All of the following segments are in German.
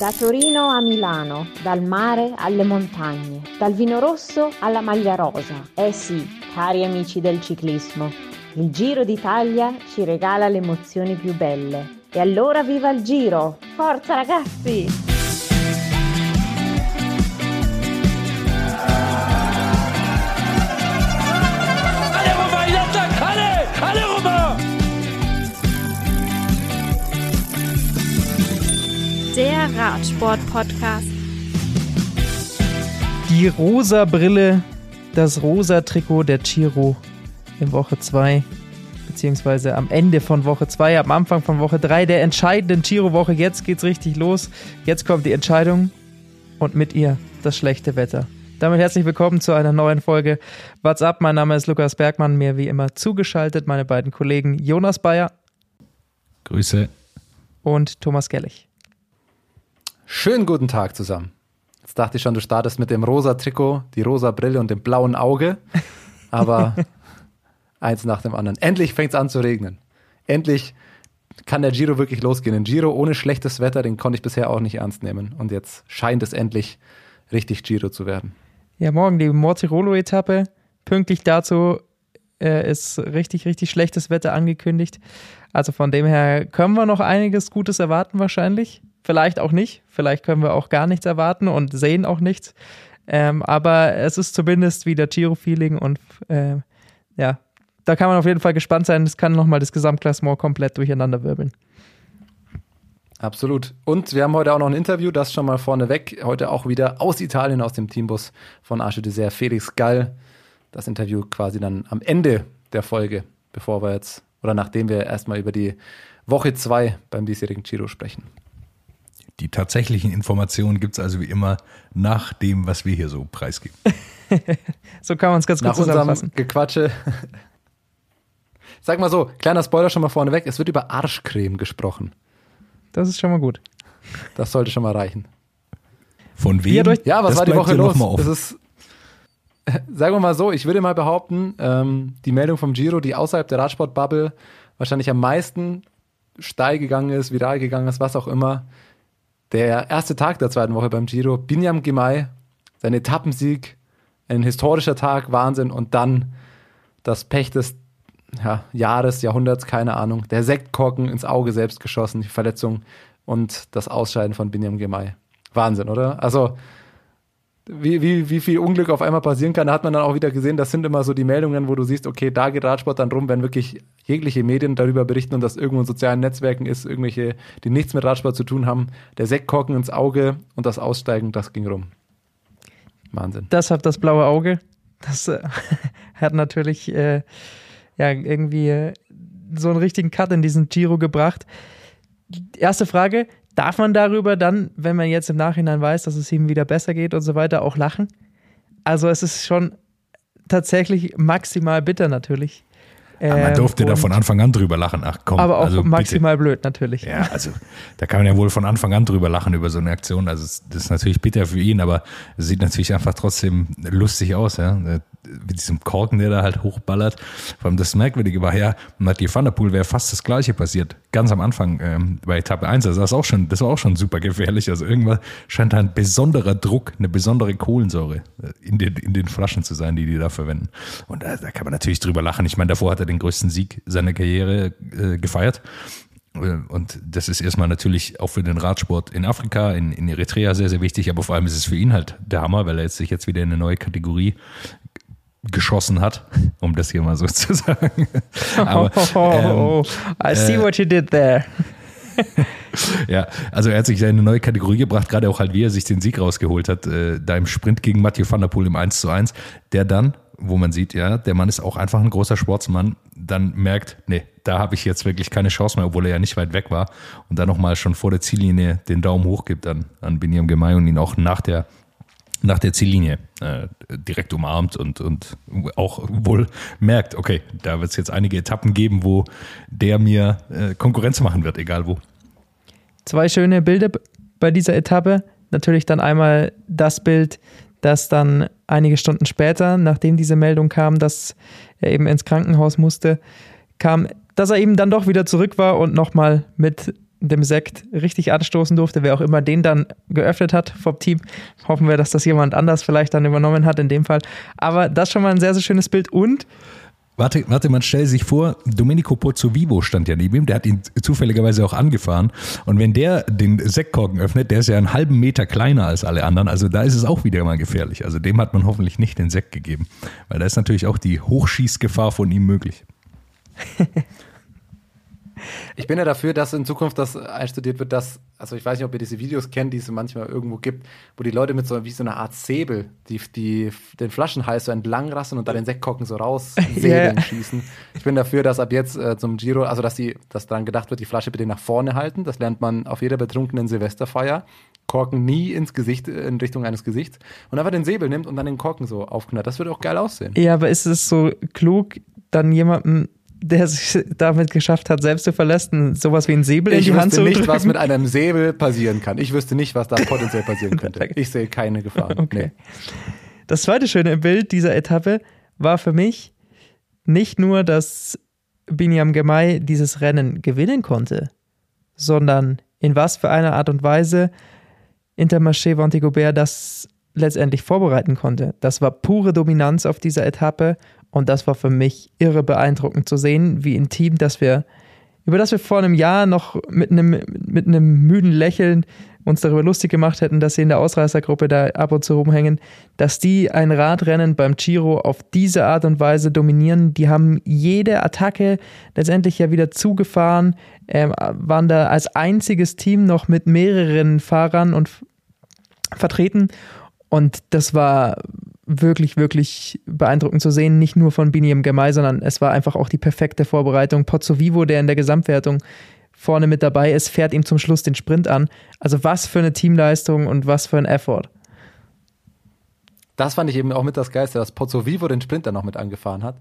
Da Torino a Milano, dal mare alle montagne, dal vino rosso alla maglia rosa. Eh sì, cari amici del ciclismo, il Giro d'Italia ci regala le emozioni più belle. E allora viva il Giro! Forza ragazzi! Der Radsport-Podcast. Die rosa Brille, das rosa Trikot der Giro in Woche 2, beziehungsweise am Ende von Woche 2, am Anfang von Woche 3, der entscheidenden Giro-Woche. Jetzt geht's richtig los. Jetzt kommt die Entscheidung und mit ihr das schlechte Wetter. Damit herzlich willkommen zu einer neuen Folge What's Up? Mein Name ist Lukas Bergmann, mir wie immer zugeschaltet meine beiden Kollegen Jonas Bayer. Grüße. Und Thomas Gellig. Schönen guten Tag zusammen. Jetzt dachte ich schon, du startest mit dem rosa Trikot, die rosa Brille und dem blauen Auge. Aber eins nach dem anderen. Endlich fängt es an zu regnen. Endlich kann der Giro wirklich losgehen. Ein Giro ohne schlechtes Wetter, den konnte ich bisher auch nicht ernst nehmen. Und jetzt scheint es endlich richtig Giro zu werden. Ja, morgen die Mortirolo-Etappe. Pünktlich dazu äh, ist richtig, richtig schlechtes Wetter angekündigt. Also von dem her können wir noch einiges Gutes erwarten wahrscheinlich. Vielleicht auch nicht. Vielleicht können wir auch gar nichts erwarten und sehen auch nichts. Ähm, aber es ist zumindest wieder Giro-Feeling und äh, ja, da kann man auf jeden Fall gespannt sein. Es kann nochmal das Gesamtklassement komplett durcheinander wirbeln. Absolut. Und wir haben heute auch noch ein Interview, das schon mal vorneweg. Heute auch wieder aus Italien, aus dem Teambus von Arche Dessert, Felix Gall. Das Interview quasi dann am Ende der Folge, bevor wir jetzt oder nachdem wir erstmal über die Woche 2 beim diesjährigen Giro sprechen. Die tatsächlichen Informationen gibt es also wie immer nach dem, was wir hier so preisgeben. so kann man es ganz gut nach zusammenfassen. Gequatsche. Sag mal so, kleiner Spoiler schon mal vorneweg, es wird über Arschcreme gesprochen. Das ist schon mal gut. Das sollte schon mal reichen. Von wem? Ja, was das war die Woche los? Das ist, sagen wir mal so, ich würde mal behaupten, ähm, die Meldung vom Giro, die außerhalb der Radsportbubble wahrscheinlich am meisten steil gegangen ist, viral gegangen ist, was auch immer, der erste Tag der zweiten Woche beim Giro, Binyam Gemay, sein Etappensieg, ein historischer Tag, Wahnsinn und dann das Pech des ja, Jahres, Jahrhunderts, keine Ahnung, der Sektkorken ins Auge selbst geschossen, die Verletzung und das Ausscheiden von Binyam Gemay. Wahnsinn, oder? Also wie, wie, wie viel Unglück auf einmal passieren kann, da hat man dann auch wieder gesehen, das sind immer so die Meldungen, wo du siehst, okay, da geht Radsport dann rum, wenn wirklich jegliche Medien darüber berichten und das irgendwo in sozialen Netzwerken ist, irgendwelche, die nichts mit Radsport zu tun haben, der Sektkorken ins Auge und das Aussteigen, das ging rum. Wahnsinn. Das hat das blaue Auge. Das äh, hat natürlich äh, ja irgendwie äh, so einen richtigen Cut in diesen Giro gebracht. Erste Frage, Darf man darüber dann, wenn man jetzt im Nachhinein weiß, dass es ihm wieder besser geht und so weiter, auch lachen? Also es ist schon tatsächlich maximal bitter natürlich. Aber man ähm, durfte da von Anfang an drüber lachen. Ach komm. Aber auch also maximal bitte. blöd natürlich. Ja, also da kann man ja wohl von Anfang an drüber lachen über so eine Aktion. Also das ist natürlich bitter für ihn, aber es sieht natürlich einfach trotzdem lustig aus, ja. Mit diesem Korken, der da halt hochballert. Vor allem das Merkwürdige war ja, Mathieu van der Poel wäre fast das Gleiche passiert. Ganz am Anfang ähm, bei Etappe 1. Also das, auch schon, das war auch schon super gefährlich. Also irgendwann scheint da ein besonderer Druck, eine besondere Kohlensäure äh, in den, in den Flaschen zu sein, die die da verwenden. Und da, da kann man natürlich drüber lachen. Ich meine, davor hat er den größten Sieg seiner Karriere äh, gefeiert. Äh, und das ist erstmal natürlich auch für den Radsport in Afrika, in, in Eritrea sehr, sehr wichtig, aber vor allem ist es für ihn halt der Hammer, weil er jetzt sich jetzt wieder in eine neue Kategorie geschossen hat, um das hier mal so zu sagen. Aber, oh, I see äh, what you did there. ja, also er hat sich in eine neue Kategorie gebracht, gerade auch halt, wie er sich den Sieg rausgeholt hat, äh, da im Sprint gegen Mathieu van der Poel im 1 zu 1, der dann wo man sieht, ja, der Mann ist auch einfach ein großer Sportsmann, dann merkt, nee, da habe ich jetzt wirklich keine Chance mehr, obwohl er ja nicht weit weg war und dann nochmal schon vor der Ziellinie den Daumen hoch gibt an, an Biniam Gemay und ihn auch nach der nach der Ziellinie äh, direkt umarmt und, und auch wohl merkt, okay, da wird es jetzt einige Etappen geben, wo der mir äh, Konkurrenz machen wird, egal wo. Zwei schöne Bilder bei dieser Etappe. Natürlich dann einmal das Bild, dass dann einige Stunden später, nachdem diese Meldung kam, dass er eben ins Krankenhaus musste, kam, dass er eben dann doch wieder zurück war und nochmal mit dem Sekt richtig anstoßen durfte, wer auch immer den dann geöffnet hat vom Team. Hoffen wir, dass das jemand anders vielleicht dann übernommen hat in dem Fall. Aber das ist schon mal ein sehr, sehr schönes Bild und Warte, warte, man stellt sich vor, Domenico Pozzovivo stand ja neben ihm, der hat ihn zufälligerweise auch angefahren. Und wenn der den Sektkorken öffnet, der ist ja einen halben Meter kleiner als alle anderen, also da ist es auch wieder mal gefährlich. Also dem hat man hoffentlich nicht den Sekt gegeben, weil da ist natürlich auch die Hochschießgefahr von ihm möglich. Ich bin ja dafür, dass in Zukunft das einstudiert wird, dass, also ich weiß nicht, ob ihr diese Videos kennt, die es manchmal irgendwo gibt, wo die Leute mit so wie so einer Art Säbel, die, die den Flaschenhals so entlang rassen und da den Sektkorken so raus säbeln yeah. schießen. Ich bin dafür, dass ab jetzt äh, zum Giro, also dass die, dass daran gedacht wird, die Flasche bitte nach vorne halten. Das lernt man auf jeder betrunkenen Silvesterfeier. Korken nie ins Gesicht, in Richtung eines Gesichts und einfach den Säbel nimmt und dann den Korken so aufknallt. Das würde auch geil aussehen. Ja, aber ist es so klug, dann jemanden der sich damit geschafft hat, selbst zu verlassen, sowas wie ein Säbel ich in die Hand zu. Ich wüsste nicht, was mit einem Säbel passieren kann. Ich wüsste nicht, was da potenziell passieren könnte. Ich sehe keine Gefahr. Okay. Nee. Das zweite schöne Bild dieser Etappe war für mich nicht nur, dass Binyam Gemay dieses Rennen gewinnen konnte, sondern in was für einer Art und Weise Intermarché Vantigobert das letztendlich vorbereiten konnte. Das war pure Dominanz auf dieser Etappe und das war für mich irre beeindruckend zu sehen, wie ein Team, das wir, über das wir vor einem Jahr noch mit einem, mit einem müden Lächeln uns darüber lustig gemacht hätten, dass sie in der Ausreißergruppe da ab und zu rumhängen, dass die ein Radrennen beim Giro auf diese Art und Weise dominieren. Die haben jede Attacke letztendlich ja wieder zugefahren, äh, waren da als einziges Team noch mit mehreren Fahrern und vertreten. Und das war wirklich, wirklich beeindruckend zu sehen. Nicht nur von Biniam Gemay, sondern es war einfach auch die perfekte Vorbereitung. Pozzo Vivo, der in der Gesamtwertung vorne mit dabei ist, fährt ihm zum Schluss den Sprint an. Also was für eine Teamleistung und was für ein Effort. Das fand ich eben auch mit das Geiste, dass Pozzo Vivo den Sprint dann noch mit angefahren hat.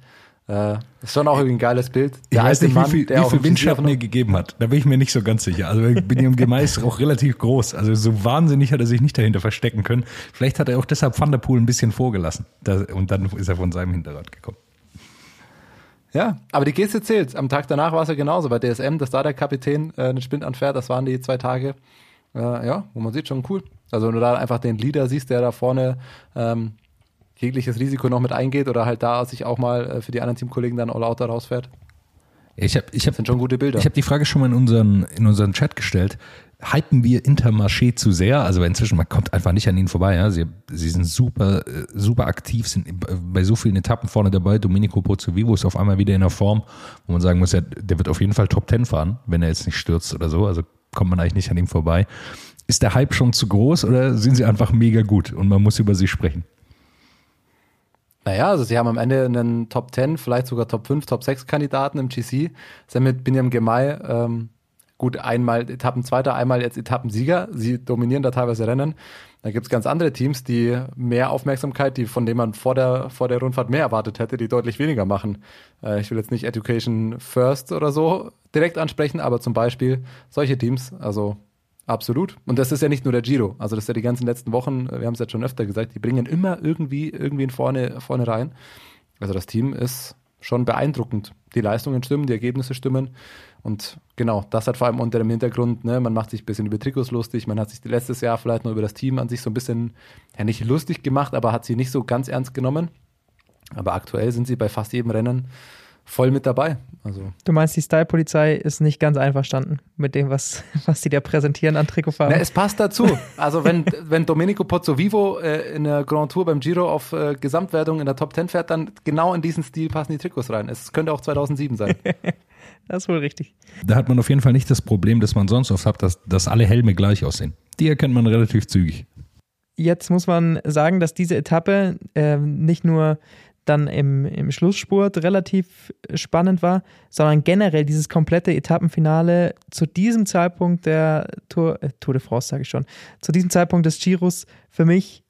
Äh, ist schon auch irgendwie ein geiles Bild. Der ich weiß nicht, Mann, wie viel, der wie viel Windschatten mir gegeben hat. Da bin ich mir nicht so ganz sicher. Also Biniam Gemay ist auch relativ groß. Also so wahnsinnig hat er sich nicht dahinter verstecken können. Vielleicht hat er auch deshalb Van der Poel ein bisschen vorgelassen. Das, und dann ist er von seinem Hinterrad gekommen. Ja, aber die Geste zählt. Am Tag danach war es ja genauso bei DSM, dass da der Kapitän äh, den Sprint anfährt. Das waren die zwei Tage, äh, ja, wo man sieht, schon cool. Also wenn du da einfach den Leader siehst, der da vorne ähm, jegliches Risiko noch mit eingeht oder halt da sich auch mal äh, für die anderen Teamkollegen dann all out rausfährt? Ich habe, ich hab, das sind schon gute Bilder. Ich habe die Frage schon mal in unseren, in unseren Chat gestellt. Hypen wir Intermarché zu sehr? Also inzwischen, man kommt einfach nicht an ihnen vorbei. Ja? Sie, sie sind super, äh, super aktiv, sind bei so vielen Etappen vorne dabei. Domenico Pozzovivo ist auf einmal wieder in der Form, wo man sagen muss, ja, der wird auf jeden Fall Top Ten fahren, wenn er jetzt nicht stürzt oder so. Also kommt man eigentlich nicht an ihm vorbei. Ist der Hype schon zu groß oder sind sie einfach mega gut und man muss über sie sprechen? Naja, also sie haben am Ende einen Top 10, vielleicht sogar Top 5, Top 6 Kandidaten im GC. Sie mit Binyam Gemay ähm, gut einmal Etappenzweiter, einmal jetzt Etappensieger. Sie dominieren da teilweise Rennen. Da gibt's ganz andere Teams, die mehr Aufmerksamkeit, die von denen man vor der, vor der Rundfahrt mehr erwartet hätte, die deutlich weniger machen. Äh, ich will jetzt nicht Education First oder so direkt ansprechen, aber zum Beispiel solche Teams, also Absolut. Und das ist ja nicht nur der Giro. Also das ist ja die ganzen letzten Wochen, wir haben es jetzt schon öfter gesagt, die bringen immer irgendwie irgendwen vorne, vorne rein. Also das Team ist schon beeindruckend. Die Leistungen stimmen, die Ergebnisse stimmen. Und genau, das hat vor allem unter dem Hintergrund, ne, man macht sich ein bisschen über Trikots lustig, man hat sich letztes Jahr vielleicht noch über das Team an sich so ein bisschen, ja nicht lustig gemacht, aber hat sie nicht so ganz ernst genommen. Aber aktuell sind sie bei fast jedem Rennen voll mit dabei. Also. Du meinst, die Style-Polizei ist nicht ganz einverstanden mit dem, was, was die da präsentieren an Trikotfarben? Na, es passt dazu. Also wenn, wenn Domenico Pozzovivo äh, in der Grand Tour beim Giro auf äh, Gesamtwertung in der Top 10 fährt, dann genau in diesen Stil passen die Trikots rein. Es könnte auch 2007 sein. das ist wohl richtig. Da hat man auf jeden Fall nicht das Problem, das man sonst oft hat, dass, dass alle Helme gleich aussehen. Die erkennt man relativ zügig. Jetzt muss man sagen, dass diese Etappe äh, nicht nur dann im, im Schlussspurt relativ spannend war, sondern generell dieses komplette Etappenfinale zu diesem Zeitpunkt der Tour, äh, Tour de France, sage ich schon, zu diesem Zeitpunkt des Giros für mich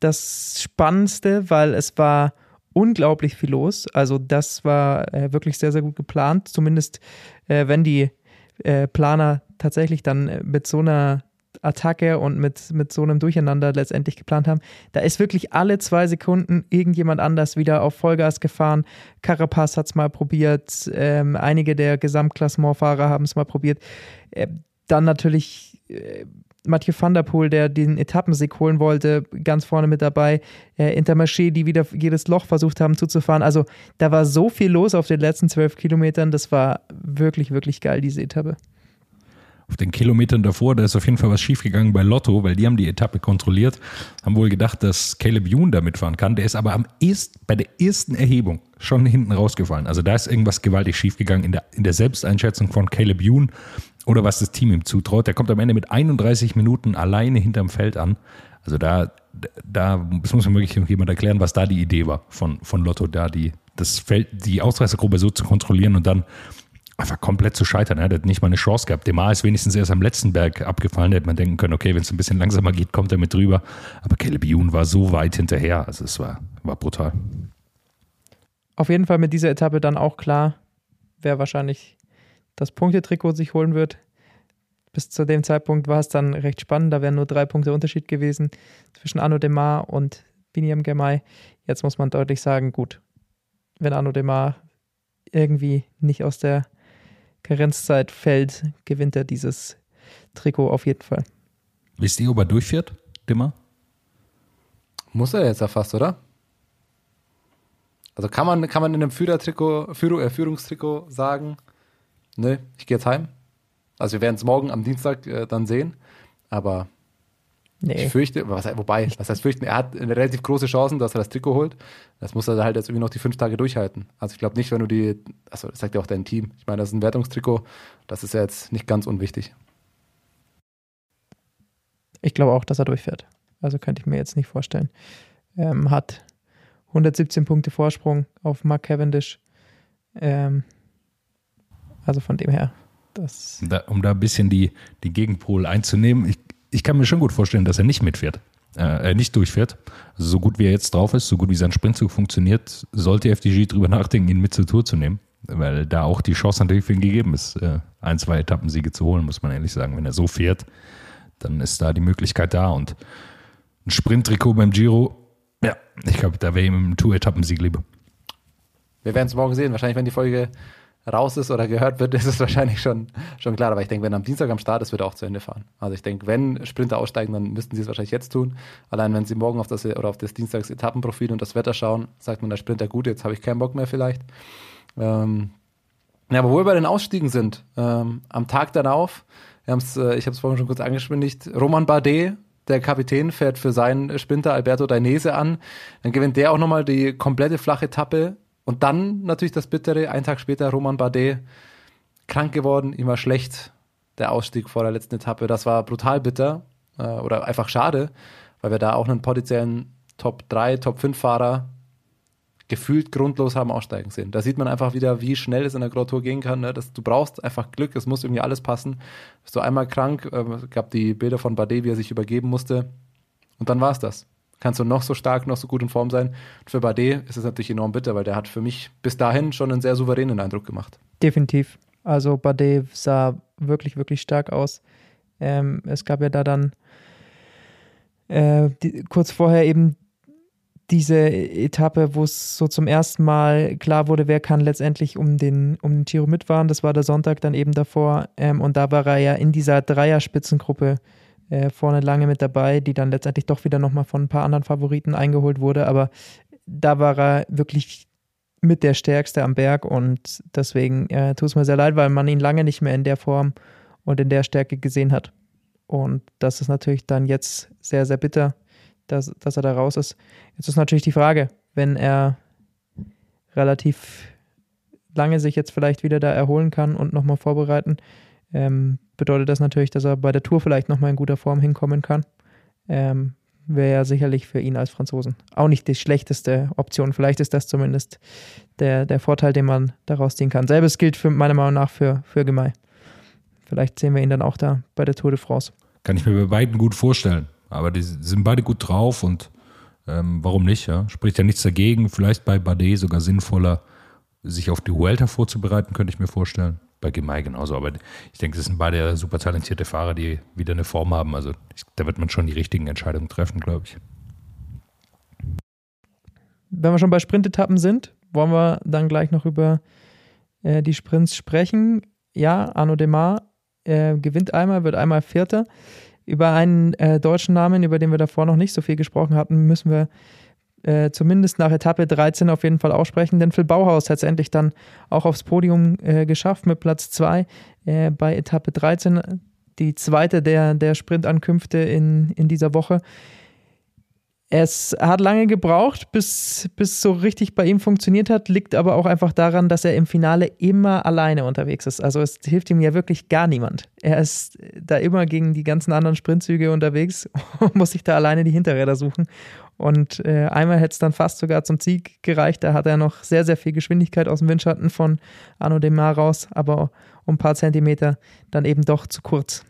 das Spannendste, weil es war unglaublich viel los. Also das war äh, wirklich sehr, sehr gut geplant, zumindest äh, wenn die äh, Planer tatsächlich dann äh, mit so einer Attacke und mit, mit so einem Durcheinander letztendlich geplant haben. Da ist wirklich alle zwei Sekunden irgendjemand anders wieder auf Vollgas gefahren. Carapaz hat es mal probiert, ähm, einige der Gesamtklassementfahrer haben es mal probiert. Äh, dann natürlich äh, Mathieu van der Poel, der den Etappensieg holen wollte, ganz vorne mit dabei. Äh, Intermarché, die wieder jedes Loch versucht haben zuzufahren. Also da war so viel los auf den letzten zwölf Kilometern. Das war wirklich, wirklich geil, diese Etappe auf den Kilometern davor, da ist auf jeden Fall was schiefgegangen bei Lotto, weil die haben die Etappe kontrolliert, haben wohl gedacht, dass Caleb Youn da mitfahren kann. Der ist aber am erst, bei der ersten Erhebung schon hinten rausgefallen. Also da ist irgendwas gewaltig schiefgegangen in der, in der Selbsteinschätzung von Caleb Youn oder was das Team ihm zutraut. Der kommt am Ende mit 31 Minuten alleine hinterm Feld an. Also da, da, das muss mir wirklich jemand erklären, was da die Idee war von, von Lotto, da die, das Feld, die Ausreißergruppe so zu kontrollieren und dann einfach komplett zu scheitern. Er hat nicht mal eine Chance gehabt. Demar ist wenigstens erst am letzten Berg abgefallen. Da hätte man denken können, okay, wenn es ein bisschen langsamer geht, kommt er mit drüber. Aber Caleb Youn war so weit hinterher. Also es war, war brutal. Auf jeden Fall mit dieser Etappe dann auch klar, wer wahrscheinlich das Punktetrikot sich holen wird. Bis zu dem Zeitpunkt war es dann recht spannend. Da wären nur drei Punkte Unterschied gewesen zwischen Arno Demar und Biniam Gemay. Jetzt muss man deutlich sagen, gut, wenn Arno Demar irgendwie nicht aus der Karenzzeit fällt, gewinnt er dieses Trikot auf jeden Fall. Wisst ihr, ob er durchfährt, Dimmer? Muss er jetzt ja fast, oder? Also kann man, kann man in einem Führertrikot, Führung, äh, Führungstrikot sagen, ne, ich gehe jetzt heim. Also wir werden es morgen am Dienstag äh, dann sehen. Aber Nee. Ich fürchte, was, wobei, was heißt fürchten? Er hat eine relativ große Chance, dass er das Trikot holt. Das muss er halt jetzt irgendwie noch die fünf Tage durchhalten. Also ich glaube nicht, wenn du die, also das sagt ja auch dein Team. Ich meine, das ist ein Wertungstrikot. Das ist ja jetzt nicht ganz unwichtig. Ich glaube auch, dass er durchfährt. Also könnte ich mir jetzt nicht vorstellen. Ähm, hat 117 Punkte Vorsprung auf Mark Cavendish. Ähm, also von dem her, das. Da, um da ein bisschen die, die Gegenpol einzunehmen, ich ich kann mir schon gut vorstellen, dass er nicht mitfährt, äh, nicht durchfährt. Also so gut wie er jetzt drauf ist, so gut wie sein Sprintzug funktioniert, sollte FDG drüber nachdenken, ihn mit zur Tour zu nehmen. Weil da auch die Chance natürlich für ihn gegeben ist, äh, ein, zwei Etappensiege zu holen, muss man ehrlich sagen. Wenn er so fährt, dann ist da die Möglichkeit da. Und ein Sprinttrikot beim Giro, ja, ich glaube, da wäre ihm ein Tour-Etappensieg lieber. Wir werden es morgen sehen. Wahrscheinlich, wenn die Folge raus ist oder gehört wird, ist es wahrscheinlich schon, schon klar. Aber ich denke, wenn am Dienstag am Start ist, wird er auch zu Ende fahren. Also ich denke, wenn Sprinter aussteigen, dann müssten sie es wahrscheinlich jetzt tun. Allein wenn sie morgen auf das oder auf das Dienstags Etappenprofil und das Wetter schauen, sagt man der Sprinter, gut, jetzt habe ich keinen Bock mehr vielleicht. Ähm, ja, aber wo wir bei den Ausstiegen sind, ähm, am Tag darauf, wir haben's, äh, ich habe es vorhin schon kurz angeschwindigt, Roman Bardet, der Kapitän, fährt für seinen Sprinter Alberto Dainese an. Dann gewinnt der auch nochmal die komplette flache Etappe und dann natürlich das Bittere, einen Tag später Roman Bardet krank geworden, ihm war schlecht, der Ausstieg vor der letzten Etappe. Das war brutal bitter äh, oder einfach schade, weil wir da auch einen potenziellen Top 3, Top 5 Fahrer gefühlt grundlos haben aussteigen sehen. Da sieht man einfach wieder, wie schnell es in der Grand gehen kann. Ne? Das, du brauchst einfach Glück, es muss irgendwie alles passen. Bist du einmal krank, äh, gab die Bilder von Bardet, wie er sich übergeben musste. Und dann war es das kannst du noch so stark, noch so gut in Form sein. Für Bardet ist es natürlich enorm bitter, weil der hat für mich bis dahin schon einen sehr souveränen Eindruck gemacht. Definitiv. Also Bardet sah wirklich, wirklich stark aus. Ähm, es gab ja da dann äh, die, kurz vorher eben diese Etappe, wo es so zum ersten Mal klar wurde, wer kann letztendlich um den, um den Giro mitfahren. Das war der Sonntag dann eben davor. Ähm, und da war er ja in dieser Dreierspitzengruppe äh, vorne lange mit dabei, die dann letztendlich doch wieder nochmal von ein paar anderen Favoriten eingeholt wurde. Aber da war er wirklich mit der Stärkste am Berg und deswegen äh, tut es mir sehr leid, weil man ihn lange nicht mehr in der Form und in der Stärke gesehen hat. Und das ist natürlich dann jetzt sehr, sehr bitter, dass, dass er da raus ist. Jetzt ist natürlich die Frage, wenn er relativ lange sich jetzt vielleicht wieder da erholen kann und nochmal vorbereiten, ähm, bedeutet das natürlich, dass er bei der Tour vielleicht nochmal in guter Form hinkommen kann. Ähm, Wäre ja sicherlich für ihn als Franzosen auch nicht die schlechteste Option. Vielleicht ist das zumindest der, der Vorteil, den man daraus ziehen kann. Selbes gilt für, meiner Meinung nach für, für Gemei. Vielleicht sehen wir ihn dann auch da bei der Tour de France. Kann ich mir bei beiden gut vorstellen. Aber die sind beide gut drauf und ähm, warum nicht? Ja? Spricht ja nichts dagegen. Vielleicht bei Bardet sogar sinnvoller, sich auf die Vuelta vorzubereiten, könnte ich mir vorstellen bei Gemei genauso. Aber ich denke, das sind beide super talentierte Fahrer, die wieder eine Form haben. Also ich, da wird man schon die richtigen Entscheidungen treffen, glaube ich. Wenn wir schon bei Sprintetappen sind, wollen wir dann gleich noch über äh, die Sprints sprechen. Ja, Arno Demar äh, gewinnt einmal, wird einmal Vierter. Über einen äh, deutschen Namen, über den wir davor noch nicht so viel gesprochen hatten, müssen wir äh, zumindest nach Etappe 13 auf jeden Fall aussprechen, denn Phil Bauhaus hat es endlich dann auch aufs Podium äh, geschafft mit Platz 2 äh, bei Etappe 13, die zweite der, der Sprintankünfte in, in dieser Woche. Es hat lange gebraucht, bis, bis so richtig bei ihm funktioniert hat, liegt aber auch einfach daran, dass er im Finale immer alleine unterwegs ist. Also es hilft ihm ja wirklich gar niemand. Er ist da immer gegen die ganzen anderen Sprintzüge unterwegs und muss sich da alleine die Hinterräder suchen. Und äh, einmal hätte es dann fast sogar zum Sieg gereicht. Da hat er noch sehr, sehr viel Geschwindigkeit aus dem Windschatten von Arno Demar raus, aber um ein paar Zentimeter dann eben doch zu kurz.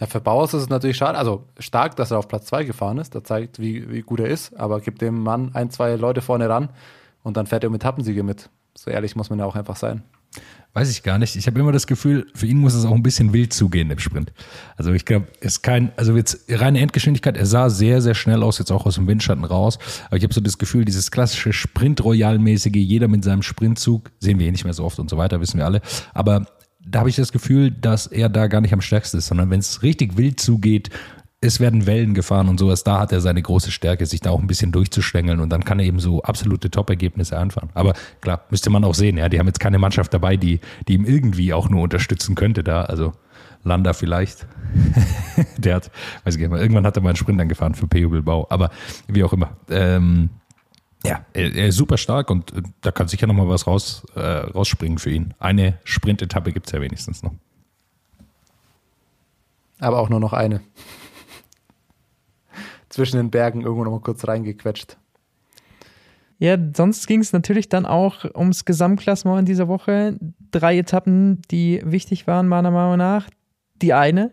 Ja, für Bauers ist es natürlich schade, also stark, dass er auf Platz 2 gefahren ist. Das zeigt, wie, wie gut er ist, aber gibt dem Mann ein, zwei Leute vorne ran und dann fährt er um Etappensiege mit. So ehrlich muss man ja auch einfach sein. Weiß ich gar nicht. Ich habe immer das Gefühl, für ihn muss es auch ein bisschen wild zugehen im Sprint. Also ich glaube, es ist kein, also jetzt reine Endgeschwindigkeit, er sah sehr, sehr schnell aus, jetzt auch aus dem Windschatten raus. Aber ich habe so das Gefühl, dieses klassische Sprint-Royal-mäßige, jeder mit seinem Sprintzug, sehen wir eh nicht mehr so oft und so weiter, wissen wir alle. Aber da habe ich das Gefühl, dass er da gar nicht am stärksten ist, sondern wenn es richtig wild zugeht, es werden Wellen gefahren und sowas, da hat er seine große Stärke, sich da auch ein bisschen durchzuschlängeln und dann kann er eben so absolute Top-Ergebnisse einfahren. Aber klar, müsste man auch sehen, ja, die haben jetzt keine Mannschaft dabei, die, die ihm irgendwie auch nur unterstützen könnte da, also Landa vielleicht. Der hat, weiß ich nicht irgendwann hat er mal einen Sprint angefahren für PU Bilbao, aber wie auch immer. Ähm, ja, er, er, ist super stark und äh, da kann sicher nochmal was raus, äh, rausspringen für ihn. Eine Sprint-Etappe gibt es ja wenigstens noch. Aber auch nur noch eine. Zwischen den Bergen irgendwo noch mal kurz reingequetscht. Ja, sonst ging es natürlich dann auch ums Gesamtklassement in dieser Woche. Drei Etappen, die wichtig waren, meiner Meinung nach. Die eine,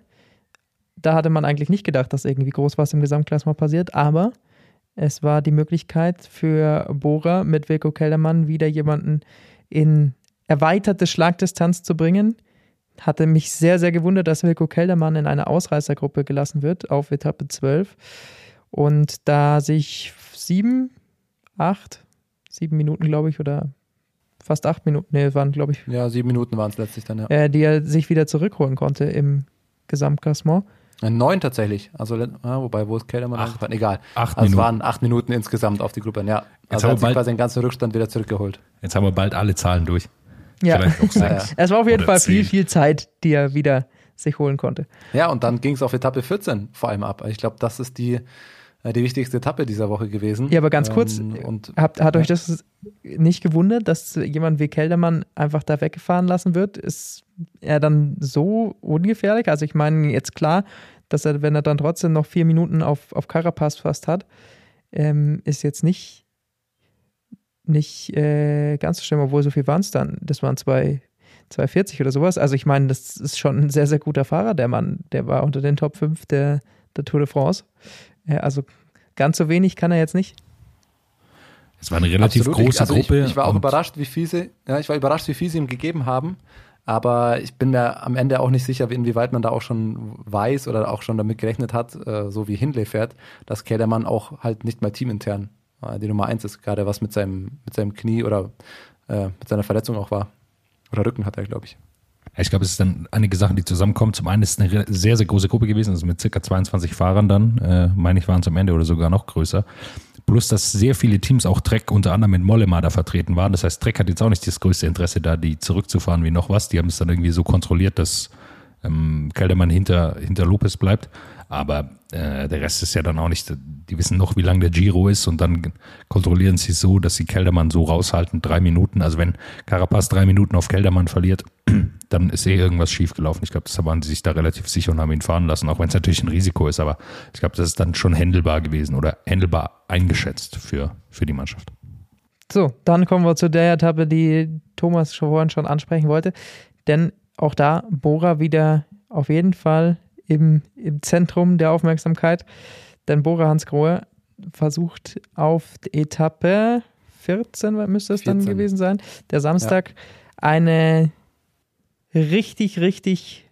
da hatte man eigentlich nicht gedacht, dass irgendwie groß was im Gesamtklassement passiert, aber es war die Möglichkeit für Bora mit Wilko Keldermann wieder jemanden in erweiterte Schlagdistanz zu bringen. Hatte mich sehr, sehr gewundert, dass Wilko Keldermann in eine Ausreißergruppe gelassen wird auf Etappe 12. Und da sich sieben, acht, sieben Minuten, glaube ich, oder fast acht Minuten, nee, waren, glaube ich. Ja, sieben Minuten waren es letztlich dann, ja. Äh, die er sich wieder zurückholen konnte im Gesamtklassement. Neun tatsächlich. Also, ah, wobei, wo ist Kellermann acht, angefangen? Egal. Acht also Minuten. es waren acht Minuten insgesamt auf die Gruppe. Ja. Jetzt also haben hat wir sich bald- quasi den ganzen Rückstand wieder zurückgeholt. Jetzt haben wir bald alle Zahlen durch. Ja. Vielleicht auch Ja, sechs. Es war auf jeden Oder Fall viel, zehn. viel Zeit, die er wieder sich holen konnte. Ja, und dann ging es auf Etappe 14 vor allem ab. Ich glaube, das ist die, äh, die wichtigste Etappe dieser Woche gewesen. Ja, aber ganz kurz, Ähm, und Habt, hat euch das nicht gewundert, dass jemand wie Keldermann einfach da weggefahren lassen wird? Ist er dann so ungefährlich? Also ich meine, jetzt klar, dass er, wenn er dann trotzdem noch vier Minuten auf, auf Carapaz fast hat, ähm, ist jetzt nicht, nicht äh, ganz so schlimm, obwohl so viel waren es dann. Das waren zwei, 240 oder sowas. Also ich meine, das ist schon ein sehr, sehr guter Fahrer, der Mann. Der war unter den Top 5 der, der Tour de France. Äh, also ganz so wenig kann er jetzt nicht. Es war eine relativ Absolut. große ich, also Gruppe. Ich, ich war auch überrascht, wie viel sie, ja, ich war überrascht, wie viel sie ihm gegeben haben. Aber ich bin mir am Ende auch nicht sicher, inwieweit man da auch schon weiß oder auch schon damit gerechnet hat, äh, so wie Hindley fährt, dass Keldermann auch halt nicht mal teamintern äh, die Nummer eins ist, gerade was mit seinem, mit seinem Knie oder äh, mit seiner Verletzung auch war. Oder Rücken hat er, glaube ich. Ich glaube, es ist dann einige Sachen, die zusammenkommen. Zum einen ist es eine sehr, sehr große Gruppe gewesen, also mit circa 22 Fahrern dann, äh, meine ich, waren es am Ende oder sogar noch größer. Plus, dass sehr viele Teams, auch Trek unter anderem mit Mollema da vertreten waren. Das heißt, Trek hat jetzt auch nicht das größte Interesse, da die zurückzufahren wie noch was. Die haben es dann irgendwie so kontrolliert, dass ähm, Keldermann hinter, hinter Lopez bleibt. Aber äh, der Rest ist ja dann auch nicht, die wissen noch, wie lang der Giro ist und dann kontrollieren sie so, dass sie Keldermann so raushalten, drei Minuten. Also wenn Carapaz drei Minuten auf Keldermann verliert, dann ist eh irgendwas schiefgelaufen. Ich glaube, deshalb waren sie sich da relativ sicher und haben ihn fahren lassen, auch wenn es natürlich ein Risiko ist. Aber ich glaube, das ist dann schon händelbar gewesen oder händelbar eingeschätzt für, für die Mannschaft. So, dann kommen wir zu der Etappe, die Thomas vorhin schon ansprechen wollte. Denn auch da Bora wieder auf jeden Fall im, im Zentrum der Aufmerksamkeit. Denn Bora Hansgrohe versucht auf Etappe 14, müsste es dann 14. gewesen sein, der Samstag, eine richtig, richtig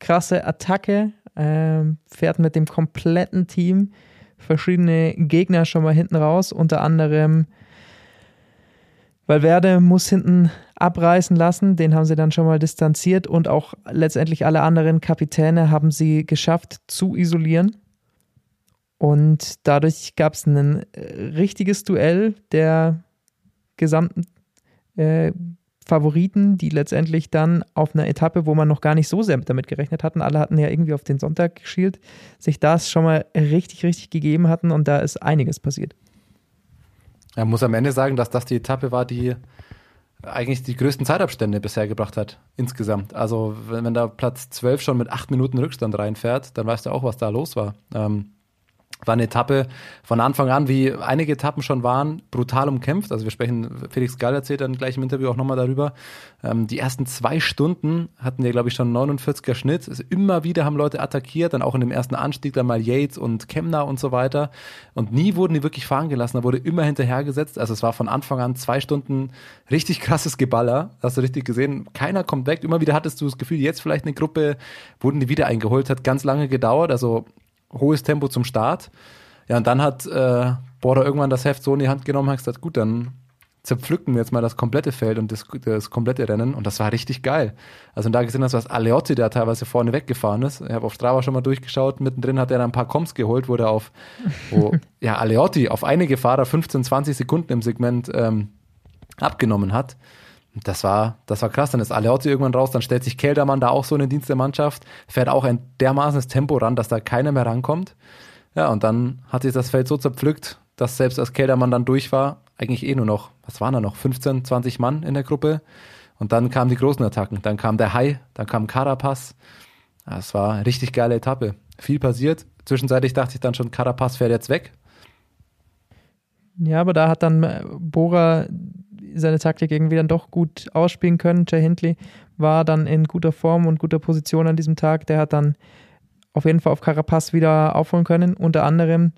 krasse Attacke. Ähm, fährt mit dem kompletten Team verschiedene Gegner schon mal hinten raus, unter anderem Valverde muss hinten abreißen lassen, den haben sie dann schon mal distanziert und auch letztendlich alle anderen Kapitäne haben sie geschafft zu isolieren. Und dadurch gab es ein äh, richtiges Duell der gesamten äh, Favoriten, die letztendlich dann auf einer Etappe, wo man noch gar nicht so sehr damit gerechnet hatten, alle hatten ja irgendwie auf den Sonntag geschielt, sich das schon mal richtig, richtig gegeben hatten und da ist einiges passiert. Er muss am Ende sagen, dass das die Etappe war, die eigentlich die größten Zeitabstände bisher gebracht hat, insgesamt. Also, wenn, wenn da Platz 12 schon mit acht Minuten Rückstand reinfährt, dann weißt du auch, was da los war. Ähm, war eine Etappe von Anfang an, wie einige Etappen schon waren, brutal umkämpft. Also wir sprechen, Felix Gall erzählt dann gleich im Interview auch nochmal darüber. Ähm, die ersten zwei Stunden hatten wir, glaube ich, schon 49er Schnitt. Also immer wieder haben Leute attackiert, dann auch in dem ersten Anstieg dann mal Yates und Kemner und so weiter. Und nie wurden die wirklich fahren gelassen, da wurde immer hinterhergesetzt. Also es war von Anfang an zwei Stunden richtig krasses Geballer. Hast du richtig gesehen? Keiner kommt weg. Immer wieder hattest du das Gefühl, jetzt vielleicht eine Gruppe, wurden die wieder eingeholt, hat ganz lange gedauert. Also hohes Tempo zum Start. Ja, und dann hat äh, Border irgendwann das Heft so in die Hand genommen und hat gesagt, gut, dann zerpflücken wir jetzt mal das komplette Feld und das, das komplette Rennen und das war richtig geil. Also da gesehen hast, was Aleotti, der teilweise vorne weggefahren ist. Ich habe auf Strava schon mal durchgeschaut, mittendrin hat er dann ein paar Koms geholt, wurde auf, wo, ja, Aleotti auf einige Fahrer 15, 20 Sekunden im Segment ähm, abgenommen hat. Das war, das war krass. Dann ist Aleotti irgendwann raus, dann stellt sich Keldermann da auch so in den Dienst der Mannschaft, fährt auch ein dermaßenes Tempo ran, dass da keiner mehr rankommt. Ja, und dann hat sich das Feld so zerpflückt, dass selbst als Keldermann dann durch war, eigentlich eh nur noch, was waren da noch, 15, 20 Mann in der Gruppe. Und dann kamen die großen Attacken. Dann kam der Hai, dann kam Carapaz. Ja, es war eine richtig geile Etappe. Viel passiert. Zwischenzeitlich dachte ich dann schon, Carapaz fährt jetzt weg. Ja, aber da hat dann äh, Bora seine Taktik irgendwie dann doch gut ausspielen können. Jay Hindley war dann in guter Form und guter Position an diesem Tag. Der hat dann auf jeden Fall auf Carapaz wieder aufholen können. Unter anderem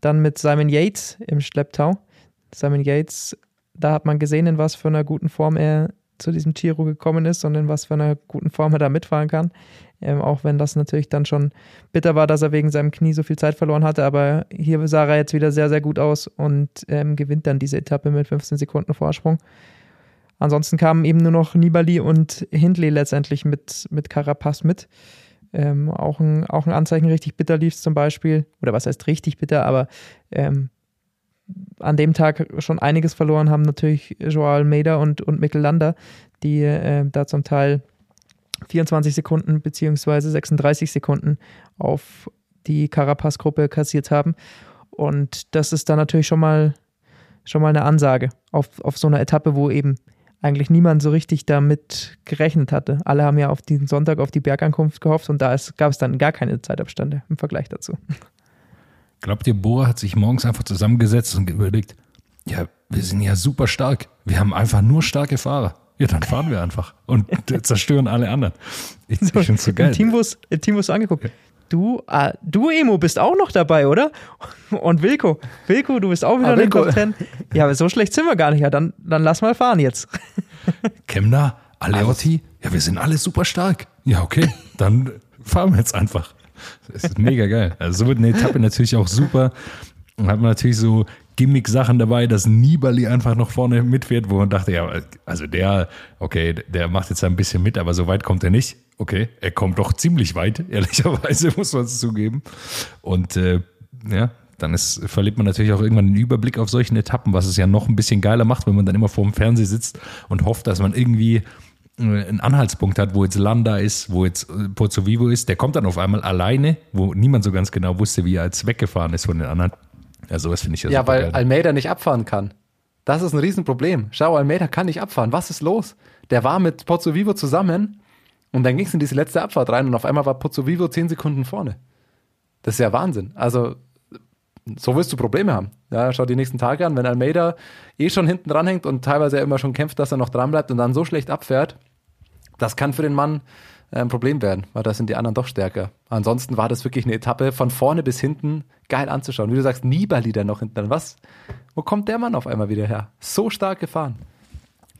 dann mit Simon Yates im Schlepptau. Simon Yates, da hat man gesehen, in was für einer guten Form er zu diesem Giro gekommen ist und in was für einer guten Form er da mitfahren kann. Ähm, auch wenn das natürlich dann schon bitter war, dass er wegen seinem Knie so viel Zeit verloren hatte. Aber hier sah er jetzt wieder sehr, sehr gut aus und ähm, gewinnt dann diese Etappe mit 15 Sekunden Vorsprung. Ansonsten kamen eben nur noch Nibali und Hindley letztendlich mit, mit Carapaz mit. Ähm, auch, ein, auch ein Anzeichen richtig bitter lief zum Beispiel. Oder was heißt richtig bitter, aber ähm, an dem Tag schon einiges verloren haben natürlich Joao Almeida und, und Mikkel Lander, die äh, da zum Teil 24 Sekunden beziehungsweise 36 Sekunden auf die Carapaz-Gruppe kassiert haben. Und das ist dann natürlich schon mal, schon mal eine Ansage auf, auf so einer Etappe, wo eben eigentlich niemand so richtig damit gerechnet hatte. Alle haben ja auf diesen Sonntag auf die Bergankunft gehofft und da gab es dann gar keine Zeitabstände im Vergleich dazu. Glaubt ihr, Bora hat sich morgens einfach zusammengesetzt und überlegt, ja, wir sind ja super stark. Wir haben einfach nur starke Fahrer. Ja, dann fahren wir einfach und zerstören alle anderen. Ich, so, ich finde so geil. Im Team, wirst du angeguckt. Du, äh, du, Emo, bist auch noch dabei, oder? Und Wilko. Wilko, du bist auch wieder ah, in den Top 10. Ja, aber so schlecht sind wir gar nicht. Ja, dann, dann lass mal fahren jetzt. Kemner, Aleotti, ja, wir sind alle super stark. Ja, okay, dann fahren wir jetzt einfach. Das ist mega geil. Also so wird eine Etappe natürlich auch super. Und hat man natürlich so Gimmick-Sachen dabei, dass Nibali einfach noch vorne mitfährt, wo man dachte, ja, also der, okay, der macht jetzt ein bisschen mit, aber so weit kommt er nicht. Okay, er kommt doch ziemlich weit, ehrlicherweise, muss man es zugeben. Und äh, ja, dann ist, verliert man natürlich auch irgendwann den Überblick auf solchen Etappen, was es ja noch ein bisschen geiler macht, wenn man dann immer vor dem Fernseher sitzt und hofft, dass man irgendwie äh, einen Anhaltspunkt hat, wo jetzt Landa ist, wo jetzt äh, Pozzo Vivo ist. Der kommt dann auf einmal alleine, wo niemand so ganz genau wusste, wie er jetzt weggefahren ist von den anderen. Ja, sowas finde ich ja Ja, weil geil. Almeida nicht abfahren kann. Das ist ein Riesenproblem. Schau, Almeida kann nicht abfahren. Was ist los? Der war mit Pozzo Vivo zusammen und dann ging es in diese letzte Abfahrt rein und auf einmal war Pozzo Vivo zehn Sekunden vorne. Das ist ja Wahnsinn. Also, so wirst du Probleme haben. Ja, schau die nächsten Tage an, wenn Almeida eh schon hinten dranhängt und teilweise immer schon kämpft, dass er noch dran bleibt und dann so schlecht abfährt, das kann für den Mann ein Problem werden, weil da sind die anderen doch stärker. Ansonsten war das wirklich eine Etappe von vorne bis hinten geil anzuschauen. Wie du sagst, Nibali da noch hinten. Was? Wo kommt der Mann auf einmal wieder her? So stark gefahren.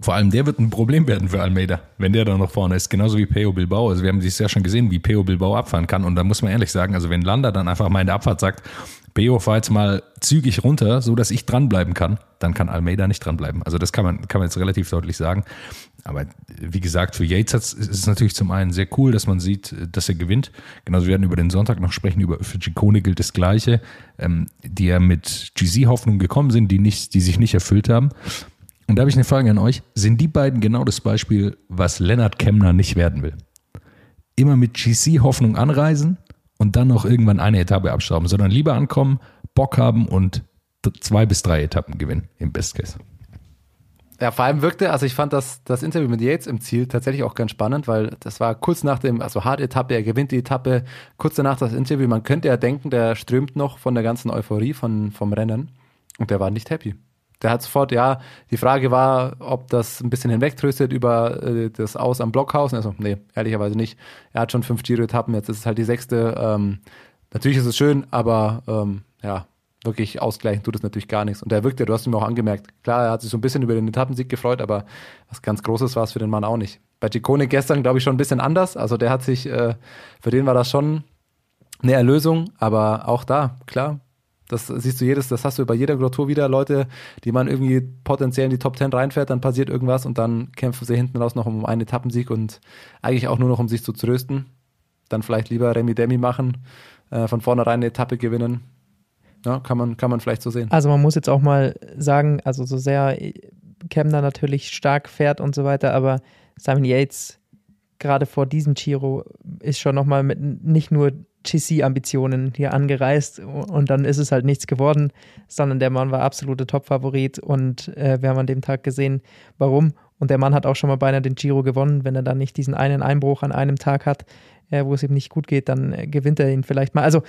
Vor allem der wird ein Problem werden für Almeida, wenn der da noch vorne ist. Genauso wie Peo Bilbao. Also wir haben dieses Jahr schon gesehen, wie Peo Bilbao abfahren kann. Und da muss man ehrlich sagen, also wenn Landa dann einfach mal in der Abfahrt sagt, Beo fahr jetzt mal zügig runter, so dass ich dranbleiben kann, dann kann Almeida nicht dranbleiben. Also das kann man, kann man jetzt relativ deutlich sagen. Aber wie gesagt, für Yates ist es natürlich zum einen sehr cool, dass man sieht, dass er gewinnt. Genauso wir werden über den Sonntag noch sprechen, über für Ciccone gilt das Gleiche, ähm, die ja mit GC-Hoffnungen gekommen sind, die, nicht, die sich nicht erfüllt haben. Und da habe ich eine Frage an euch. Sind die beiden genau das Beispiel, was Lennart Kemner nicht werden will? Immer mit GC-Hoffnung anreisen und dann noch irgendwann eine Etappe abschrauben, sondern lieber ankommen, Bock haben und zwei bis drei Etappen gewinnen im Best Case. Ja, vor allem wirkte, also ich fand das, das Interview mit Yates im Ziel tatsächlich auch ganz spannend, weil das war kurz nach dem, also Hard-Etappe, er gewinnt die Etappe, kurz danach das Interview. Man könnte ja denken, der strömt noch von der ganzen Euphorie von, vom Rennen und der war nicht happy. Der hat sofort, ja, die Frage war, ob das ein bisschen hinwegtröstet über äh, das Aus am Blockhausen. Also, nee, ehrlicherweise nicht. Er hat schon fünf Giro-Etappen, jetzt ist es halt die sechste. Ähm, natürlich ist es schön, aber ähm, ja, wirklich ausgleichen tut es natürlich gar nichts. Und der wirkt ja, du hast ihm auch angemerkt, klar, er hat sich so ein bisschen über den Etappensieg gefreut, aber was ganz Großes war es für den Mann auch nicht. Bei Ciccone gestern, glaube ich, schon ein bisschen anders. Also der hat sich, äh, für den war das schon eine Erlösung, aber auch da, klar, das siehst du jedes, das hast du bei jeder Tour wieder Leute, die man irgendwie potenziell in die Top Ten reinfährt, dann passiert irgendwas und dann kämpfen sie hinten raus noch um einen Etappensieg und eigentlich auch nur noch um sich zu trösten. Dann vielleicht lieber Remi Demi machen, äh, von vornherein eine Etappe gewinnen ja, kann man, kann man vielleicht so sehen. Also man muss jetzt auch mal sagen, also so sehr Kemner natürlich stark fährt und so weiter, aber Simon Yates gerade vor diesem Giro ist schon nochmal mit nicht nur GC-Ambitionen hier angereist und dann ist es halt nichts geworden, sondern der Mann war absolute Top-Favorit und äh, wir haben an dem Tag gesehen, warum. Und der Mann hat auch schon mal beinahe den Giro gewonnen, wenn er dann nicht diesen einen Einbruch an einem Tag hat, äh, wo es ihm nicht gut geht, dann äh, gewinnt er ihn vielleicht mal. Also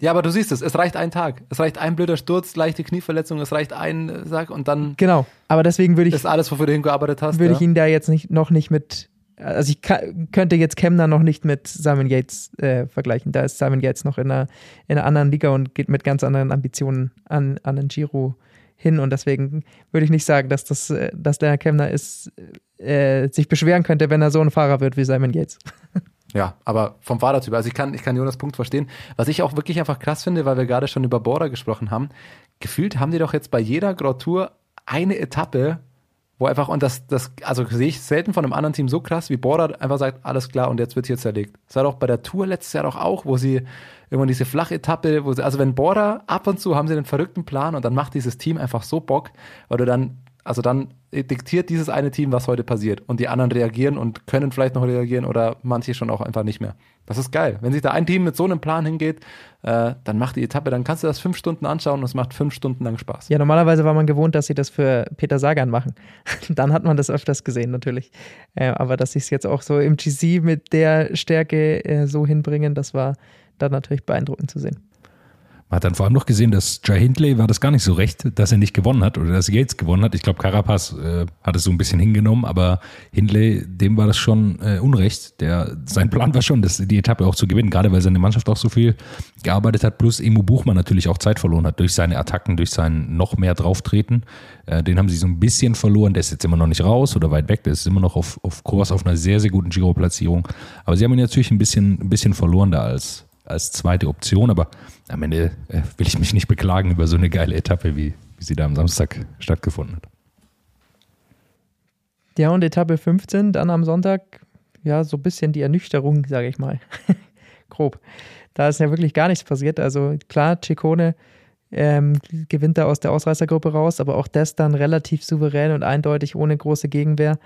ja, aber du siehst es, es reicht ein Tag. Es reicht ein blöder Sturz, leichte Knieverletzung, es reicht ein äh, Sack und dann. Genau, aber deswegen würde ich. Das ist alles, wofür du hingearbeitet hast. Würde ja? ich ihn da jetzt nicht, noch nicht mit. Also ich könnte jetzt Kemner noch nicht mit Simon Yates äh, vergleichen. Da ist Simon Yates noch in einer, in einer anderen Liga und geht mit ganz anderen Ambitionen an, an den Giro hin. Und deswegen würde ich nicht sagen, dass das, äh, dass der Kemner äh, sich beschweren könnte, wenn er so ein Fahrer wird wie Simon Yates. Ja, aber vom Fahrertyp. Also ich kann, ich kann Jonas Punkt verstehen. Was ich auch wirklich einfach krass finde, weil wir gerade schon über Bora gesprochen haben, gefühlt haben die doch jetzt bei jeder Grand Tour eine Etappe, wo einfach, und das, das, also sehe ich selten von einem anderen Team so krass, wie Bora einfach sagt, alles klar, und jetzt wird hier zerlegt. Das war doch bei der Tour letztes Jahr doch auch, wo sie irgendwann diese Flachetappe, wo sie, also wenn Bora ab und zu haben sie den verrückten Plan und dann macht dieses Team einfach so Bock, weil du dann also dann diktiert dieses eine Team, was heute passiert. Und die anderen reagieren und können vielleicht noch reagieren oder manche schon auch einfach nicht mehr. Das ist geil. Wenn sich da ein Team mit so einem Plan hingeht, äh, dann macht die Etappe, dann kannst du das fünf Stunden anschauen und es macht fünf Stunden lang Spaß. Ja, normalerweise war man gewohnt, dass sie das für Peter Sagan machen. dann hat man das öfters gesehen, natürlich. Äh, aber dass sie es jetzt auch so im GC mit der Stärke äh, so hinbringen, das war dann natürlich beeindruckend zu sehen. Man hat dann vor allem noch gesehen, dass Jai Hindley war das gar nicht so recht, dass er nicht gewonnen hat oder dass Yates gewonnen hat. Ich glaube, Carapaz äh, hat es so ein bisschen hingenommen, aber Hindley, dem war das schon äh, unrecht. Der, sein Plan war schon, dass die Etappe auch zu gewinnen, gerade weil seine Mannschaft auch so viel gearbeitet hat, plus Emu Buchmann natürlich auch Zeit verloren hat durch seine Attacken, durch sein noch mehr drauftreten. Äh, den haben sie so ein bisschen verloren. Der ist jetzt immer noch nicht raus oder weit weg. Der ist immer noch auf, auf Kurs auf einer sehr, sehr guten Giro-Platzierung. Aber sie haben ihn natürlich ein bisschen, ein bisschen verloren da als, als zweite Option, aber am Ende äh, will ich mich nicht beklagen über so eine geile Etappe, wie, wie sie da am Samstag stattgefunden hat. Ja, und Etappe 15, dann am Sonntag, ja, so ein bisschen die Ernüchterung, sage ich mal. Grob. Da ist ja wirklich gar nichts passiert. Also klar, Ciccone ähm, gewinnt da aus der Ausreißergruppe raus, aber auch das dann relativ souverän und eindeutig ohne große Gegenwehr,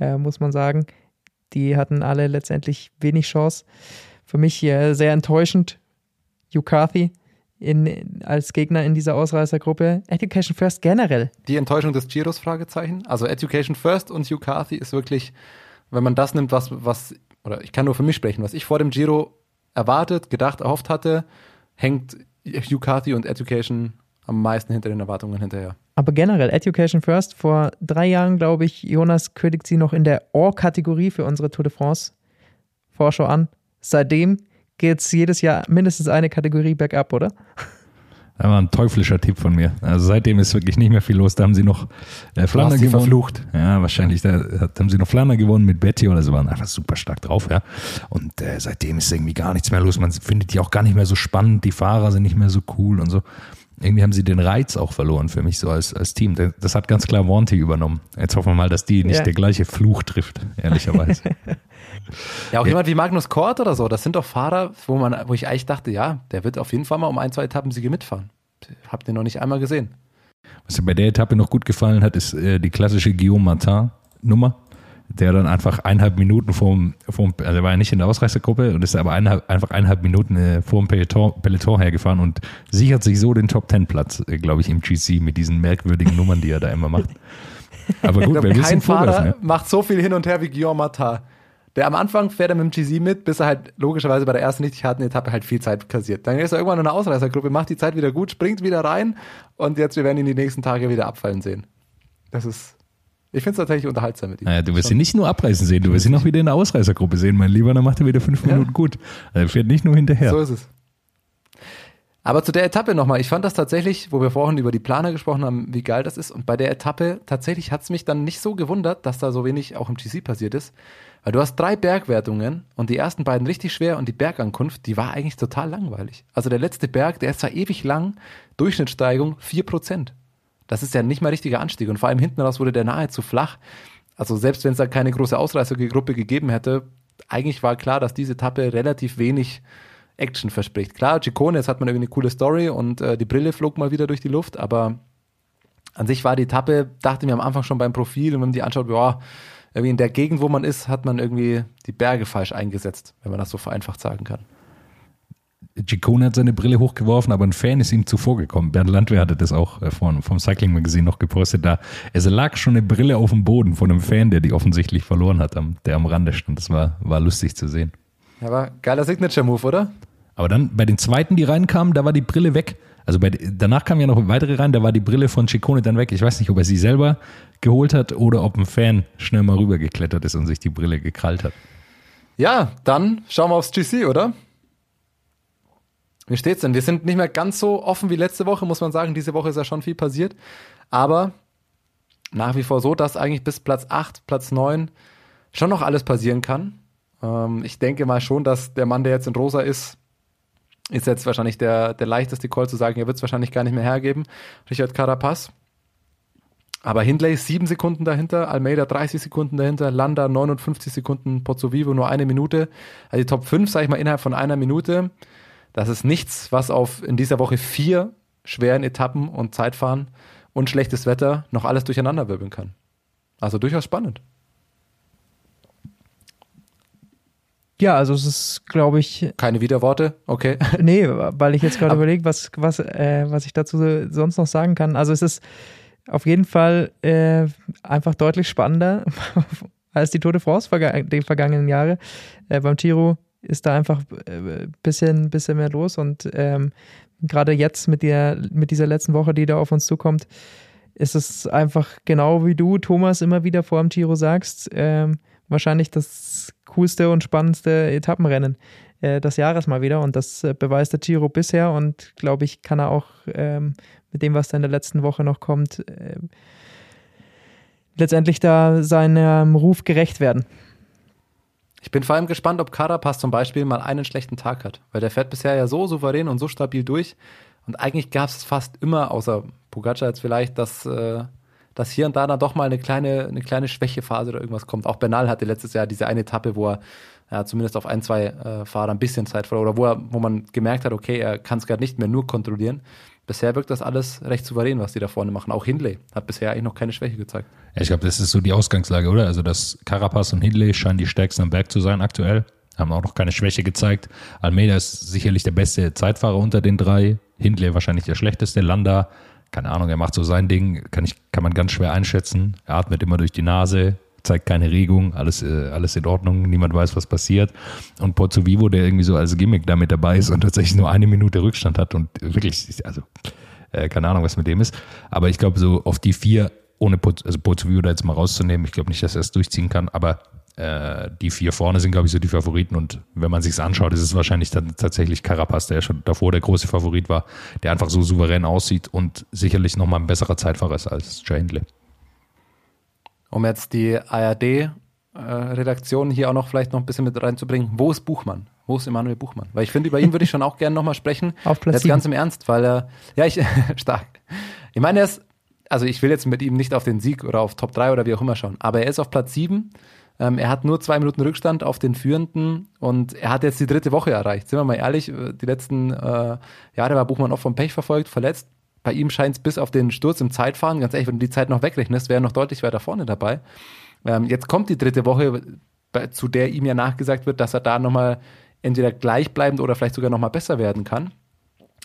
äh, muss man sagen. Die hatten alle letztendlich wenig Chance. Für mich hier sehr enttäuschend Hugh Carthy in, als Gegner in dieser Ausreißergruppe. Education First generell. Die Enttäuschung des Giros, Fragezeichen. Also Education First und Hugh Carthy ist wirklich, wenn man das nimmt, was, was, oder ich kann nur für mich sprechen, was ich vor dem Giro erwartet, gedacht, erhofft hatte, hängt Hugh Carthy und Education am meisten hinter den Erwartungen hinterher. Aber generell, Education First, vor drei Jahren, glaube ich, Jonas kündigt sie noch in der Or-Kategorie für unsere Tour de France Vorschau an. Seitdem geht es jedes Jahr mindestens eine Kategorie bergab, oder? Das war ein teuflischer Tipp von mir. Also seitdem ist wirklich nicht mehr viel los. Da haben sie noch äh, Flander gewonnen. verflucht. Ja, wahrscheinlich. Da haben sie noch Flander gewonnen mit Betty oder so. Waren einfach super stark drauf, ja. Und äh, seitdem ist irgendwie gar nichts mehr los. Man findet die auch gar nicht mehr so spannend. Die Fahrer sind nicht mehr so cool und so. Irgendwie haben sie den Reiz auch verloren für mich so als, als Team. Das hat ganz klar Wanty übernommen. Jetzt hoffen wir mal, dass die nicht ja. der gleiche Fluch trifft, ehrlicherweise. ja, auch jemand wie Magnus Kort oder so. Das sind doch Fahrer, wo man, wo ich eigentlich dachte, ja, der wird auf jeden Fall mal um ein, zwei Etappensiege mitfahren. Habt ihr noch nicht einmal gesehen. Was mir bei der Etappe noch gut gefallen hat, ist äh, die klassische Guillaume Martin Nummer der dann einfach eineinhalb Minuten vorm, vorm also er war ja nicht in der Ausreißergruppe und ist aber eineinhalb, einfach eineinhalb Minuten äh, vor dem Peloton, Peloton hergefahren und sichert sich so den Top Ten Platz, äh, glaube ich, im GC mit diesen merkwürdigen Nummern, die er da immer macht. Aber gut, glaub, wer kein Fahrer ne? macht so viel hin und her wie Guillaume Martin. Der am Anfang fährt er mit dem GC mit, bis er halt logischerweise bei der ersten richtig harten Etappe halt viel Zeit kassiert. Dann ist er irgendwann in der Ausreißergruppe, macht die Zeit wieder gut, springt wieder rein und jetzt wir werden ihn die nächsten Tage wieder abfallen sehen. Das ist ich finde es tatsächlich unterhaltsam mit ihm. Naja, du wirst ihn nicht nur abreißen sehen, du wirst ihn auch wieder in der Ausreißergruppe sehen, mein Lieber. Dann macht er wieder fünf ja. Minuten gut. Er fährt nicht nur hinterher. So ist es. Aber zu der Etappe nochmal. Ich fand das tatsächlich, wo wir vorhin über die Planer gesprochen haben, wie geil das ist. Und bei der Etappe tatsächlich hat es mich dann nicht so gewundert, dass da so wenig auch im GC passiert ist. Weil du hast drei Bergwertungen und die ersten beiden richtig schwer und die Bergankunft, die war eigentlich total langweilig. Also der letzte Berg, der ist zwar ewig lang, Durchschnittssteigung vier Prozent. Das ist ja nicht mal richtiger Anstieg. Und vor allem hinten raus wurde der nahezu flach. Also selbst wenn es da keine große Ausreißergruppe gegeben hätte, eigentlich war klar, dass diese Etappe relativ wenig Action verspricht. Klar, Ciccone, jetzt hat man irgendwie eine coole Story und äh, die Brille flog mal wieder durch die Luft, aber an sich war die Etappe, dachte mir am Anfang schon beim Profil und wenn man die anschaut, ja, irgendwie in der Gegend, wo man ist, hat man irgendwie die Berge falsch eingesetzt, wenn man das so vereinfacht sagen kann. Ciccone hat seine Brille hochgeworfen, aber ein Fan ist ihm zuvor gekommen. Bernd Landwehr hatte das auch äh, vom, vom Cycling Magazine noch gepostet. Da es lag schon eine Brille auf dem Boden von einem Fan, der die offensichtlich verloren hat, der am Rande stand. Das war, war lustig zu sehen. Ja, war geiler Signature-Move, oder? Aber dann bei den zweiten, die reinkamen, da war die Brille weg. Also bei, danach kamen ja noch weitere rein, da war die Brille von Ciccone dann weg. Ich weiß nicht, ob er sie selber geholt hat oder ob ein Fan schnell mal rübergeklettert ist und sich die Brille gekrallt hat. Ja, dann schauen wir aufs GC, oder? Wie steht's denn? Wir sind nicht mehr ganz so offen wie letzte Woche, muss man sagen. Diese Woche ist ja schon viel passiert. Aber nach wie vor so, dass eigentlich bis Platz 8, Platz 9 schon noch alles passieren kann. Ähm, ich denke mal schon, dass der Mann, der jetzt in Rosa ist, ist jetzt wahrscheinlich der, der leichteste Call zu sagen, er wird es wahrscheinlich gar nicht mehr hergeben. Richard Carapaz. Aber Hindley ist sieben Sekunden dahinter, Almeida 30 Sekunden dahinter, Landa 59 Sekunden, Pozzo Vivo nur eine Minute. Also die Top 5, sage ich mal, innerhalb von einer Minute. Das ist nichts, was auf in dieser Woche vier schweren Etappen und Zeitfahren und schlechtes Wetter noch alles durcheinander wirbeln kann. Also durchaus spannend. Ja, also es ist, glaube ich. Keine Widerworte, okay. nee, weil ich jetzt gerade überlege, was, was, äh, was ich dazu sonst noch sagen kann. Also es ist auf jeden Fall äh, einfach deutlich spannender als die Tour de France die vergangenen Jahre. Äh, beim Tiro ist da einfach ein äh, bisschen, bisschen mehr los und ähm, gerade jetzt mit, der, mit dieser letzten Woche, die da auf uns zukommt, ist es einfach genau wie du, Thomas, immer wieder vor dem Tiro sagst, ähm, wahrscheinlich das coolste und spannendste Etappenrennen äh, des Jahres mal wieder und das äh, beweist der Giro bisher und glaube ich, kann er auch ähm, mit dem, was da in der letzten Woche noch kommt, äh, letztendlich da seinem Ruf gerecht werden. Ich bin vor allem gespannt, ob Carapaz zum Beispiel mal einen schlechten Tag hat, weil der fährt bisher ja so souverän und so stabil durch. Und eigentlich gab es fast immer, außer Pogacar jetzt vielleicht, dass, äh, dass hier und da dann doch mal eine kleine, eine kleine Schwächephase oder irgendwas kommt. Auch Bernal hatte letztes Jahr diese eine Etappe, wo er ja, zumindest auf ein, zwei äh, Fahrer ein bisschen Zeit verlor oder wo, er, wo man gemerkt hat, okay, er kann es gerade nicht mehr nur kontrollieren bisher wirkt das alles recht souverän, was die da vorne machen. Auch Hindley hat bisher eigentlich noch keine Schwäche gezeigt. Ja, ich glaube, das ist so die Ausgangslage, oder? Also, dass Carapaz und Hindley scheinen die stärksten am Berg zu sein aktuell. Haben auch noch keine Schwäche gezeigt. Almeida ist sicherlich der beste Zeitfahrer unter den drei. Hindley wahrscheinlich der schlechteste. Landa, keine Ahnung, er macht so sein Ding, kann, ich, kann man ganz schwer einschätzen. Er atmet immer durch die Nase, zeigt keine Regung, alles, äh, alles in Ordnung, niemand weiß, was passiert. Und Pozzo Vivo, der irgendwie so als Gimmick damit dabei ist und tatsächlich nur eine Minute Rückstand hat und wirklich, also äh, keine Ahnung, was mit dem ist. Aber ich glaube, so auf die vier, ohne Poz, also Pozzo Vivo da jetzt mal rauszunehmen, ich glaube nicht, dass er es durchziehen kann, aber äh, die vier vorne sind, glaube ich, so die Favoriten. Und wenn man sich anschaut, ist es wahrscheinlich dann tatsächlich Carapaz, der schon davor der große Favorit war, der einfach so souverän aussieht und sicherlich nochmal ein besserer Zeitfahrer ist als Jay Hindley. Um jetzt die ARD-Redaktion äh, hier auch noch vielleicht noch ein bisschen mit reinzubringen, wo ist Buchmann? Wo ist Emanuel Buchmann? Weil ich finde, über ihn würde ich schon auch gerne nochmal sprechen. Auf Platz Jetzt ganz im Ernst, weil er, ja, ich, stark. Ich meine, er ist, also ich will jetzt mit ihm nicht auf den Sieg oder auf Top 3 oder wie auch immer schauen, aber er ist auf Platz 7. Ähm, er hat nur zwei Minuten Rückstand auf den Führenden und er hat jetzt die dritte Woche erreicht. Sind wir mal ehrlich, äh, die letzten äh, Jahre war Buchmann oft vom Pech verfolgt, verletzt. Bei ihm scheint es bis auf den Sturz im Zeitfahren, ganz ehrlich, wenn du die Zeit noch wegrechnest, wäre er noch deutlich weiter vorne dabei. Ähm, jetzt kommt die dritte Woche, zu der ihm ja nachgesagt wird, dass er da nochmal entweder gleichbleibend oder vielleicht sogar nochmal besser werden kann.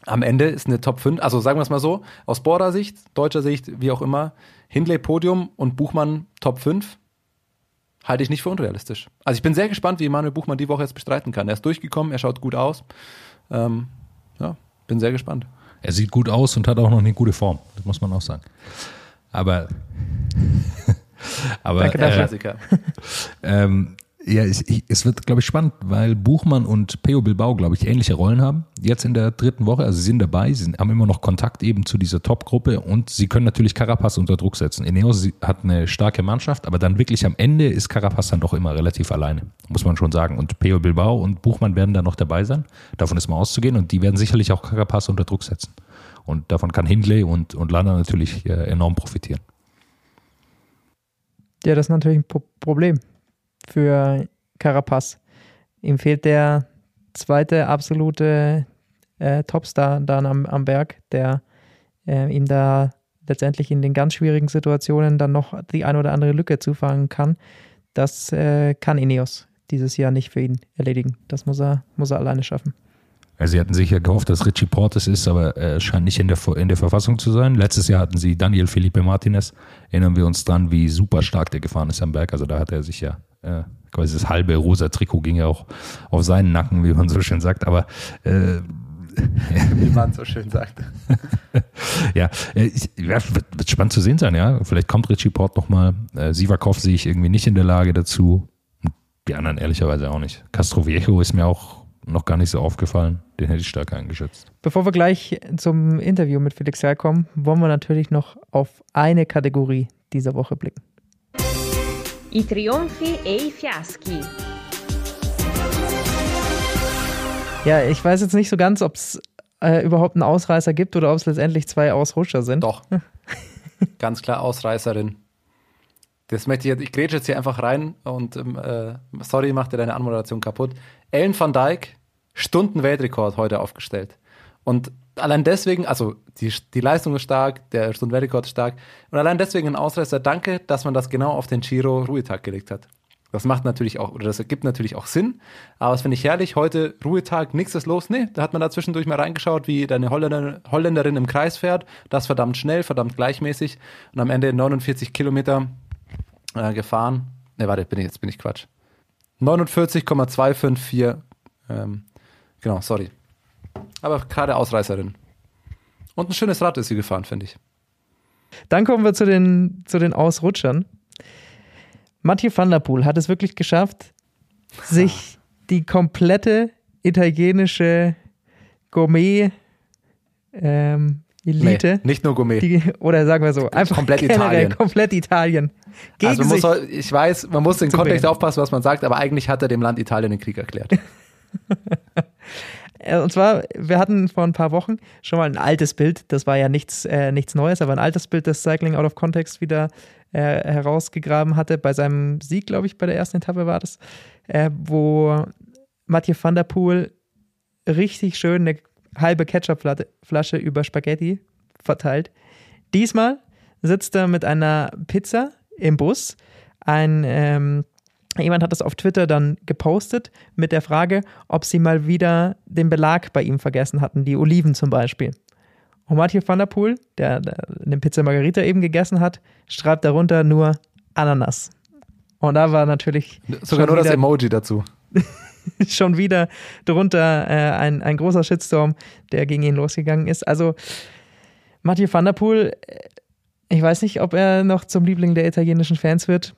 Am Ende ist eine Top 5, also sagen wir es mal so, aus Border-Sicht, deutscher Sicht, wie auch immer, Hindley Podium und Buchmann Top 5 halte ich nicht für unrealistisch. Also ich bin sehr gespannt, wie Emanuel Buchmann die Woche jetzt bestreiten kann. Er ist durchgekommen, er schaut gut aus. Ähm, ja, bin sehr gespannt. Er sieht gut aus und hat auch noch eine gute Form, das muss man auch sagen. Aber, aber Danke, der äh, Klassiker. Ähm, ja, es, es wird, glaube ich, spannend, weil Buchmann und Peo Bilbao, glaube ich, ähnliche Rollen haben. Jetzt in der dritten Woche, also sie sind dabei, sie haben immer noch Kontakt eben zu dieser Top-Gruppe und sie können natürlich Carapaz unter Druck setzen. Ineos hat eine starke Mannschaft, aber dann wirklich am Ende ist Carapaz dann doch immer relativ alleine, muss man schon sagen. Und Peo Bilbao und Buchmann werden da noch dabei sein. Davon ist mal auszugehen und die werden sicherlich auch Carapaz unter Druck setzen. Und davon kann Hindley und, und Landa natürlich äh, enorm profitieren. Ja, das ist natürlich ein Problem für Carapaz. Ihm fehlt der zweite absolute äh, Topstar dann am, am Berg, der äh, ihm da letztendlich in den ganz schwierigen Situationen dann noch die ein oder andere Lücke zufangen kann. Das äh, kann Ineos dieses Jahr nicht für ihn erledigen. Das muss er, muss er alleine schaffen. Also sie hatten sich ja gehofft, dass Richie Portes ist, aber er scheint nicht in der, in der Verfassung zu sein. Letztes Jahr hatten sie Daniel Felipe Martinez. Erinnern wir uns dran, wie super stark der gefahren ist am Berg. Also da hat er sich ja äh, quasi das halbe rosa Trikot ging ja auch auf seinen Nacken, wie man so schön sagt. Aber äh, wie man so schön sagt. ja, äh, ich, ja, wird, wird, spannend zu sehen sein, ja. Vielleicht kommt Richie Port nochmal. Äh, Sivakov sehe ich irgendwie nicht in der Lage dazu. Die anderen ehrlicherweise auch nicht. Castro Viejo ist mir auch noch gar nicht so aufgefallen. Den hätte ich stärker eingeschätzt. Bevor wir gleich zum Interview mit Felix Herr kommen, wollen wir natürlich noch auf eine Kategorie dieser Woche blicken. I trionfi e i fiaschi. Ja, ich weiß jetzt nicht so ganz, ob es äh, überhaupt einen Ausreißer gibt oder ob es letztendlich zwei Ausrutscher sind. Doch. Ganz klar Ausreißerin. Das möchte ich jetzt, ich grätsche jetzt hier einfach rein und ähm, äh, sorry, macht dir deine Anmoderation kaputt. Ellen van Dijk, Stundenweltrekord heute aufgestellt. Und allein deswegen, also die, die Leistung ist stark, der Stundenweltrekord ist stark. Und allein deswegen ein Ausreißer, danke, dass man das genau auf den Giro Ruhetag gelegt hat. Das macht natürlich auch, oder das ergibt natürlich auch Sinn. Aber das finde ich herrlich. Heute Ruhetag, nichts ist los. Nee, da hat man da zwischendurch mal reingeschaut, wie deine Holländer, Holländerin im Kreis fährt. Das verdammt schnell, verdammt gleichmäßig. Und am Ende 49 Kilometer äh, gefahren. Ne, warte, bin ich, jetzt bin ich Quatsch. 49,254. Ähm, genau, sorry. Aber gerade Ausreißerin. Und ein schönes Rad ist sie gefahren, finde ich. Dann kommen wir zu den, zu den Ausrutschern. Mathieu van der Poel hat es wirklich geschafft, sich die komplette italienische Gourmet ähm, Elite. Nee, nicht nur Gourmet. Die, oder sagen wir so, einfach komplett Italien. Komplett Italien. also man muss, ich weiß, man muss den Kontext bilden. aufpassen, was man sagt, aber eigentlich hat er dem Land Italien den Krieg erklärt. Äh, und zwar, wir hatten vor ein paar Wochen schon mal ein altes Bild, das war ja nichts, äh, nichts Neues, aber ein altes Bild, das Cycling Out of Context wieder äh, herausgegraben hatte. Bei seinem Sieg, glaube ich, bei der ersten Etappe war das, äh, wo Mathieu van der Poel richtig schön eine halbe Ketchupflasche über Spaghetti verteilt. Diesmal sitzt er mit einer Pizza im Bus. Ein ähm, jemand hat das auf Twitter dann gepostet mit der Frage, ob sie mal wieder den Belag bei ihm vergessen hatten, die Oliven zum Beispiel. Und Mathieu van der Poel, der, eine Pizza Margarita eben gegessen hat, schreibt darunter nur Ananas. Und da war natürlich. Sogar nur das Emoji dazu. schon wieder drunter äh, ein, ein großer Shitstorm, der gegen ihn losgegangen ist. Also Mathieu van der Poel, äh, ich weiß nicht, ob er noch zum Liebling der italienischen Fans wird.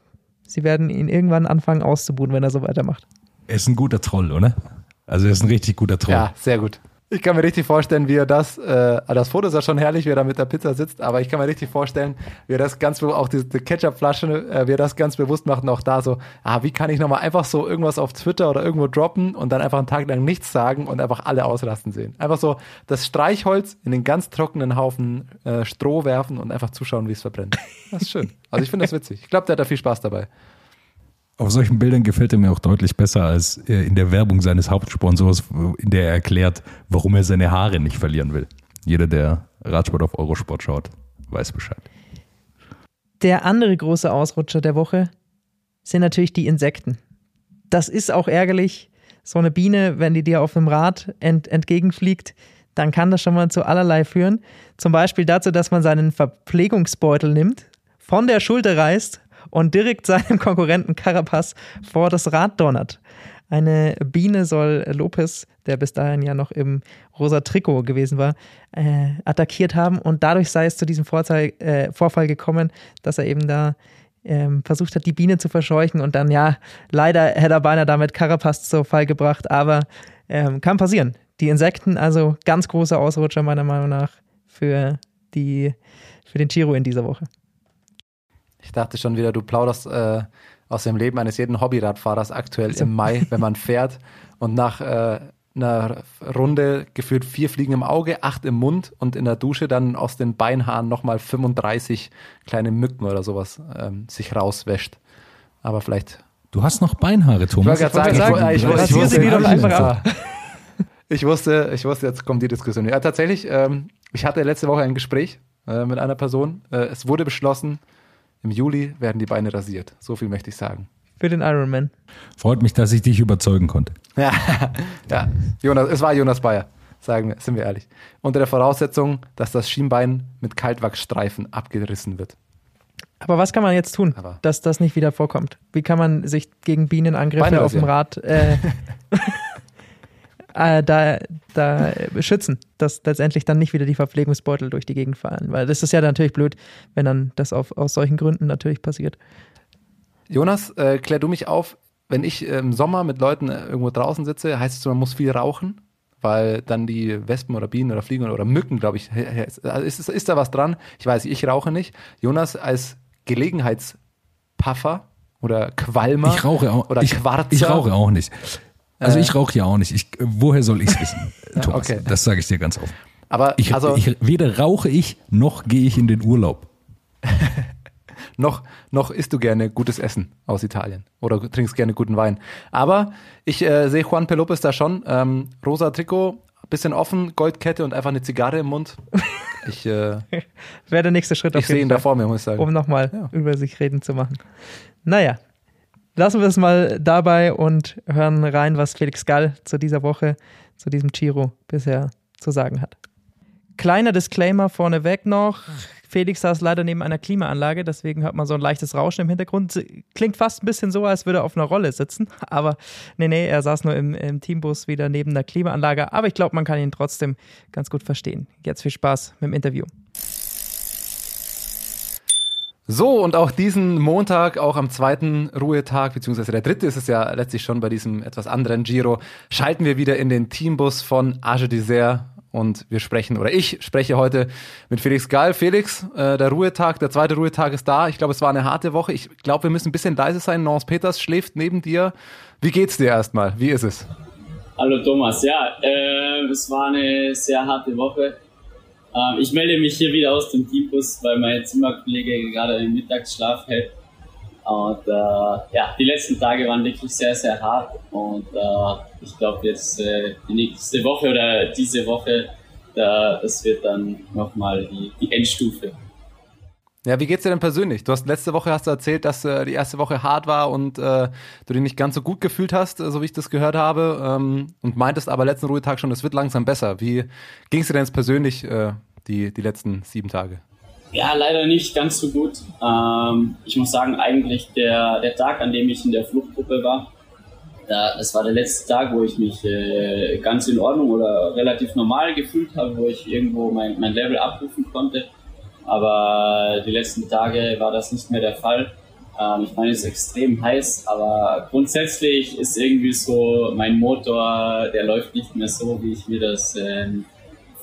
Sie werden ihn irgendwann anfangen auszubuhen, wenn er so weitermacht. Er ist ein guter Troll, oder? Also er ist ein richtig guter Troll. Ja, sehr gut. Ich kann mir richtig vorstellen, wie er das, äh, das Foto ist ja schon herrlich, wie er da mit der Pizza sitzt, aber ich kann mir richtig vorstellen, wie er das ganz, auch die, die Ketchupflasche, äh, wie er das ganz bewusst macht und auch da so, ah, wie kann ich nochmal einfach so irgendwas auf Twitter oder irgendwo droppen und dann einfach einen Tag lang nichts sagen und einfach alle ausrasten sehen. Einfach so das Streichholz in den ganz trockenen Haufen äh, Stroh werfen und einfach zuschauen, wie es verbrennt. Das ist schön. Also ich finde das witzig. Ich glaube, der hat da viel Spaß dabei. Auf solchen Bildern gefällt er mir auch deutlich besser als in der Werbung seines Hauptsponsors, in der er erklärt, warum er seine Haare nicht verlieren will. Jeder, der Radsport auf Eurosport schaut, weiß Bescheid. Der andere große Ausrutscher der Woche sind natürlich die Insekten. Das ist auch ärgerlich. So eine Biene, wenn die dir auf einem Rad ent entgegenfliegt, dann kann das schon mal zu allerlei führen. Zum Beispiel dazu, dass man seinen Verpflegungsbeutel nimmt, von der Schulter reißt und direkt seinem Konkurrenten Carapaz vor das Rad donnert. Eine Biene soll Lopez, der bis dahin ja noch im rosa Trikot gewesen war, äh, attackiert haben und dadurch sei es zu diesem Vorteil, äh, Vorfall gekommen, dass er eben da ähm, versucht hat, die Biene zu verscheuchen und dann, ja, leider hätte er beinahe damit Carapaz zu Fall gebracht, aber ähm, kann passieren. Die Insekten, also ganz großer Ausrutscher meiner Meinung nach für, die, für den Giro in dieser Woche. Ich dachte schon wieder, du plauderst äh, aus dem Leben eines jeden Hobbyradfahrers aktuell im Mai, wenn man fährt und nach äh, einer Runde gefühlt vier Fliegen im Auge, acht im Mund und in der Dusche dann aus den Beinhaaren nochmal 35 kleine Mücken oder sowas ähm, sich rauswäscht. Aber vielleicht. Du hast noch Beinhaare, Thomas. Ich wollte gerade sagen, wusste. Ich wusste, ich wusste, jetzt kommt die Diskussion. Ja, tatsächlich, ähm, ich hatte letzte Woche ein Gespräch äh, mit einer Person. Äh, es wurde beschlossen, im Juli werden die Beine rasiert. So viel möchte ich sagen. Für den Ironman. Freut mich, dass ich dich überzeugen konnte. Ja, ja. Jonas, es war Jonas Bayer, sagen, sind wir ehrlich. Unter der Voraussetzung, dass das Schienbein mit Kaltwachsstreifen abgerissen wird. Aber was kann man jetzt tun, Aber dass das nicht wieder vorkommt? Wie kann man sich gegen Bienenangriffe auf dem Rad äh, äh, da, da schützen, dass letztendlich dann nicht wieder die Verpflegungsbeutel durch die Gegend fallen. Weil das ist ja natürlich blöd, wenn dann das auf, aus solchen Gründen natürlich passiert. Jonas, äh, klär du mich auf, wenn ich im Sommer mit Leuten äh, irgendwo draußen sitze, heißt es, man muss viel rauchen? Weil dann die Wespen oder Bienen oder Fliegen oder Mücken, glaube ich, ist, ist, ist da was dran? Ich weiß, ich rauche nicht. Jonas als Gelegenheitspuffer oder Qualmer ich rauche auch, oder ich, Quarzer. Ich rauche auch nicht. Also äh, ich rauche ja auch nicht. Ich, woher soll ich es wissen, Thomas? Okay. Das sage ich dir ganz offen. Aber ich, also, ich, weder rauche ich, noch gehe ich in den Urlaub. noch, noch isst du gerne gutes Essen aus Italien oder trinkst gerne guten Wein. Aber ich äh, sehe Juan Pelopes da schon. Ähm, rosa Trikot, bisschen offen, Goldkette und einfach eine Zigarre im Mund. Ich äh, wäre der nächste Schritt. Ich sehe ihn da vor mir, muss ich sagen. Um nochmal ja. über sich reden zu machen. Naja, lassen wir es mal dabei und hören rein, was Felix Gall zu dieser Woche, zu diesem Giro bisher zu sagen hat. Kleiner Disclaimer vorneweg noch. Felix saß leider neben einer Klimaanlage, deswegen hört man so ein leichtes Rauschen im Hintergrund. Klingt fast ein bisschen so, als würde er auf einer Rolle sitzen. Aber nee, nee, er saß nur im, im Teambus wieder neben der Klimaanlage. Aber ich glaube, man kann ihn trotzdem ganz gut verstehen. Jetzt viel Spaß mit dem Interview. So, und auch diesen Montag, auch am zweiten Ruhetag, beziehungsweise der dritte ist es ja letztlich schon bei diesem etwas anderen Giro, schalten wir wieder in den Teambus von Age Dessert und wir sprechen, oder ich spreche heute mit Felix Gall. Felix, äh, der Ruhetag, der zweite Ruhetag ist da. Ich glaube, es war eine harte Woche. Ich glaube, wir müssen ein bisschen leise sein. Nance Peters schläft neben dir. Wie geht's dir erstmal? Wie ist es? Hallo Thomas, ja, äh, es war eine sehr harte Woche. Ähm, ich melde mich hier wieder aus dem Teambus, weil mein Zimmerkollege gerade einen Mittagsschlaf hält. Und äh, ja, die letzten Tage waren wirklich sehr, sehr hart. Und äh, ich glaube, jetzt äh, die nächste Woche oder diese Woche, da, das wird dann nochmal die, die Endstufe. Ja, wie geht's dir denn persönlich? Du hast letzte Woche hast du erzählt, dass äh, die erste Woche hart war und äh, du dich nicht ganz so gut gefühlt hast, äh, so wie ich das gehört habe, ähm, und meintest aber letzten Ruhetag schon, es wird langsam besser. Wie ging's dir denn jetzt persönlich äh, die, die letzten sieben Tage? Ja, leider nicht ganz so gut. Ähm, ich muss sagen, eigentlich der, der Tag, an dem ich in der Fluchtgruppe war, da, das war der letzte Tag, wo ich mich äh, ganz in Ordnung oder relativ normal gefühlt habe, wo ich irgendwo mein, mein Level abrufen konnte. Aber die letzten Tage war das nicht mehr der Fall. Ähm, ich meine, es ist extrem heiß, aber grundsätzlich ist irgendwie so mein Motor, der läuft nicht mehr so, wie ich mir das ähm,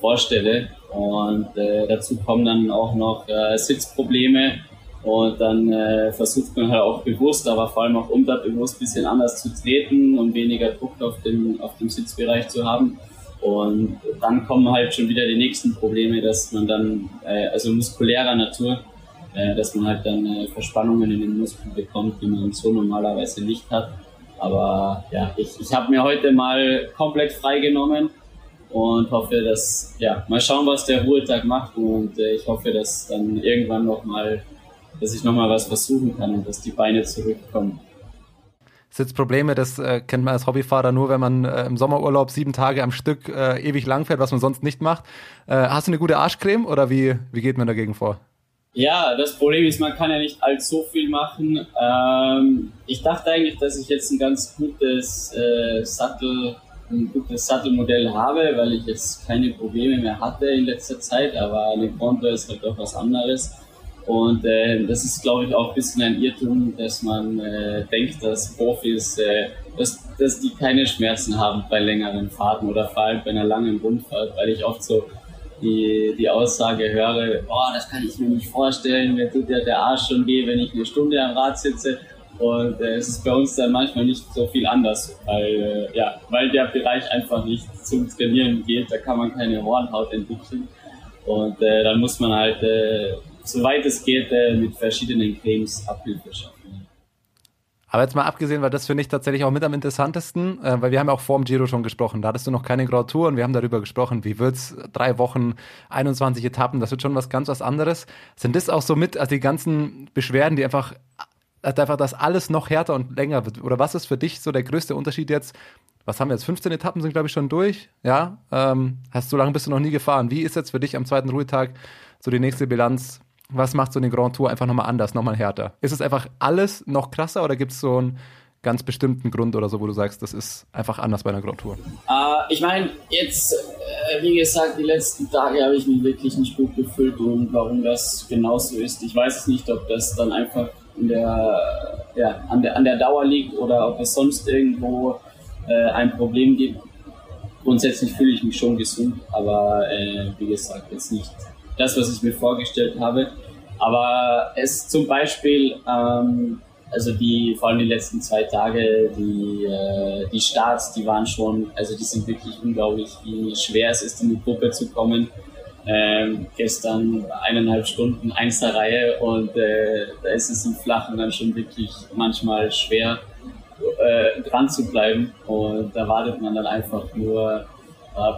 vorstelle. Und äh, dazu kommen dann auch noch äh, Sitzprobleme. Und dann äh, versucht man halt auch bewusst, aber vor allem auch unterbewusst ein bisschen anders zu treten und weniger Druck auf dem, auf dem Sitzbereich zu haben. Und dann kommen halt schon wieder die nächsten Probleme, dass man dann, äh, also muskulärer Natur, äh, dass man halt dann äh, Verspannungen in den Muskeln bekommt, die man so normalerweise nicht hat. Aber ja, ich, ich habe mir heute mal komplett freigenommen und hoffe, dass, ja, mal schauen, was der Ruhetag macht und äh, ich hoffe, dass dann irgendwann nochmal, dass ich nochmal was versuchen kann und dass die Beine zurückkommen. Sitzprobleme, das äh, kennt man als Hobbyfahrer nur, wenn man äh, im Sommerurlaub sieben Tage am Stück äh, ewig lang fährt, was man sonst nicht macht. Äh, hast du eine gute Arschcreme oder wie, wie geht man dagegen vor? Ja, das Problem ist, man kann ja nicht allzu viel machen. Ähm, ich dachte eigentlich, dass ich jetzt ein ganz gutes äh, Sattel, ein gutes Sattelmodell habe, weil ich jetzt keine Probleme mehr hatte in letzter Zeit, aber eine Contour ist halt doch was anderes. Und äh, das ist, glaube ich, auch ein bisschen ein Irrtum, dass man äh, denkt, dass Profis, äh, dass, dass die keine Schmerzen haben bei längeren Fahrten oder vor allem bei einer langen Rundfahrt, weil ich oft so die, die Aussage höre, oh, das kann ich mir nicht vorstellen, mir tut ja der Arsch schon weh, wenn ich eine Stunde am Rad sitze. Und äh, es ist bei uns dann manchmal nicht so viel anders, weil, äh, ja, weil der Bereich einfach nicht zum Trainieren geht, da kann man keine Hornhaut entwickeln. Und äh, dann muss man halt äh, soweit es geht, äh, mit verschiedenen Cremes Abhilfe schaffen. Aber jetzt mal abgesehen, weil das finde ich tatsächlich auch mit am interessantesten, äh, weil wir haben ja auch vor dem Giro schon gesprochen. Da hattest du noch keine Tour und wir haben darüber gesprochen, wie wird's drei Wochen, 21 Etappen, das wird schon was ganz was anderes. Sind das auch so mit, also die ganzen Beschwerden, die einfach, also einfach, dass alles noch härter und länger wird? Oder was ist für dich so der größte Unterschied jetzt? Was haben wir jetzt? 15 Etappen sind, glaube ich, schon durch. Ja, ähm, hast so lange bist du noch nie gefahren. Wie ist jetzt für dich am zweiten Ruhetag so die nächste Bilanz? Was macht so eine Grand Tour einfach nochmal anders, nochmal härter? Ist es einfach alles noch krasser oder gibt es so einen ganz bestimmten Grund oder so, wo du sagst, das ist einfach anders bei einer Grand Tour? Äh, ich meine, jetzt, äh, wie gesagt, die letzten Tage habe ich mich wirklich nicht gut gefühlt und warum das genauso ist. Ich weiß nicht, ob das dann einfach der, ja, an, der, an der Dauer liegt oder ob es sonst irgendwo äh, ein Problem gibt. Grundsätzlich fühle ich mich schon gesund, aber äh, wie gesagt, jetzt nicht das, was ich mir vorgestellt habe. Aber es zum Beispiel, ähm, also die, vor allem die letzten zwei Tage, die, äh, die Starts, die waren schon, also die sind wirklich unglaublich, wie schwer es ist, in die Gruppe zu kommen. Ähm, gestern eineinhalb Stunden Einzelreihe und äh, da ist es im Flachen dann schon wirklich manchmal schwer äh, dran zu bleiben und da wartet man dann einfach nur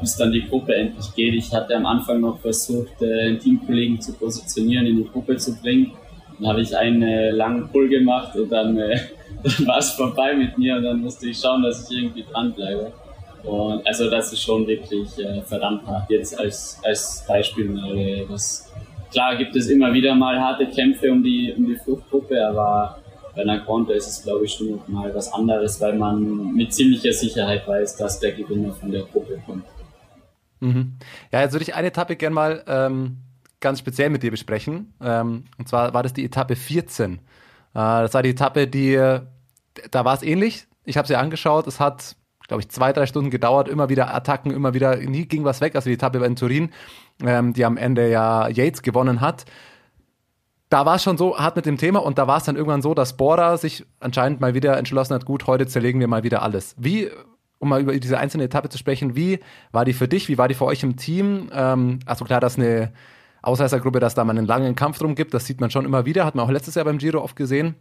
bis dann die Gruppe endlich geht. Ich hatte am Anfang noch versucht, äh, einen Teamkollegen zu positionieren, in die Gruppe zu bringen. Dann habe ich einen äh, langen Pull gemacht und dann, äh, dann war es vorbei mit mir und dann musste ich schauen, dass ich irgendwie dranbleibe. Und also das ist schon wirklich äh, verdammt hart. Jetzt als, als Beispiel mal äh, das. Klar gibt es immer wieder mal harte Kämpfe um die, um die Fluchtgruppe, aber bei einer Konto ist es, glaube ich, schon mal was anderes, weil man mit ziemlicher Sicherheit weiß, dass der Gewinner von der Gruppe kommt. Mhm. Ja, jetzt würde ich eine Etappe gerne mal ähm, ganz speziell mit dir besprechen. Ähm, und zwar war das die Etappe 14. Äh, das war die Etappe, die, da war es ähnlich. Ich habe sie angeschaut. Es hat, glaube ich, zwei, drei Stunden gedauert. Immer wieder Attacken, immer wieder, nie ging was weg. Also die Etappe in Turin, ähm, die am Ende ja Yates gewonnen hat da war es schon so hart mit dem Thema und da war es dann irgendwann so, dass Bora sich anscheinend mal wieder entschlossen hat, gut, heute zerlegen wir mal wieder alles. Wie, um mal über diese einzelne Etappe zu sprechen, wie war die für dich, wie war die für euch im Team? Ähm, also klar, dass eine Ausreißergruppe, dass da mal einen langen Kampf drum gibt, das sieht man schon immer wieder, hat man auch letztes Jahr beim Giro oft gesehen.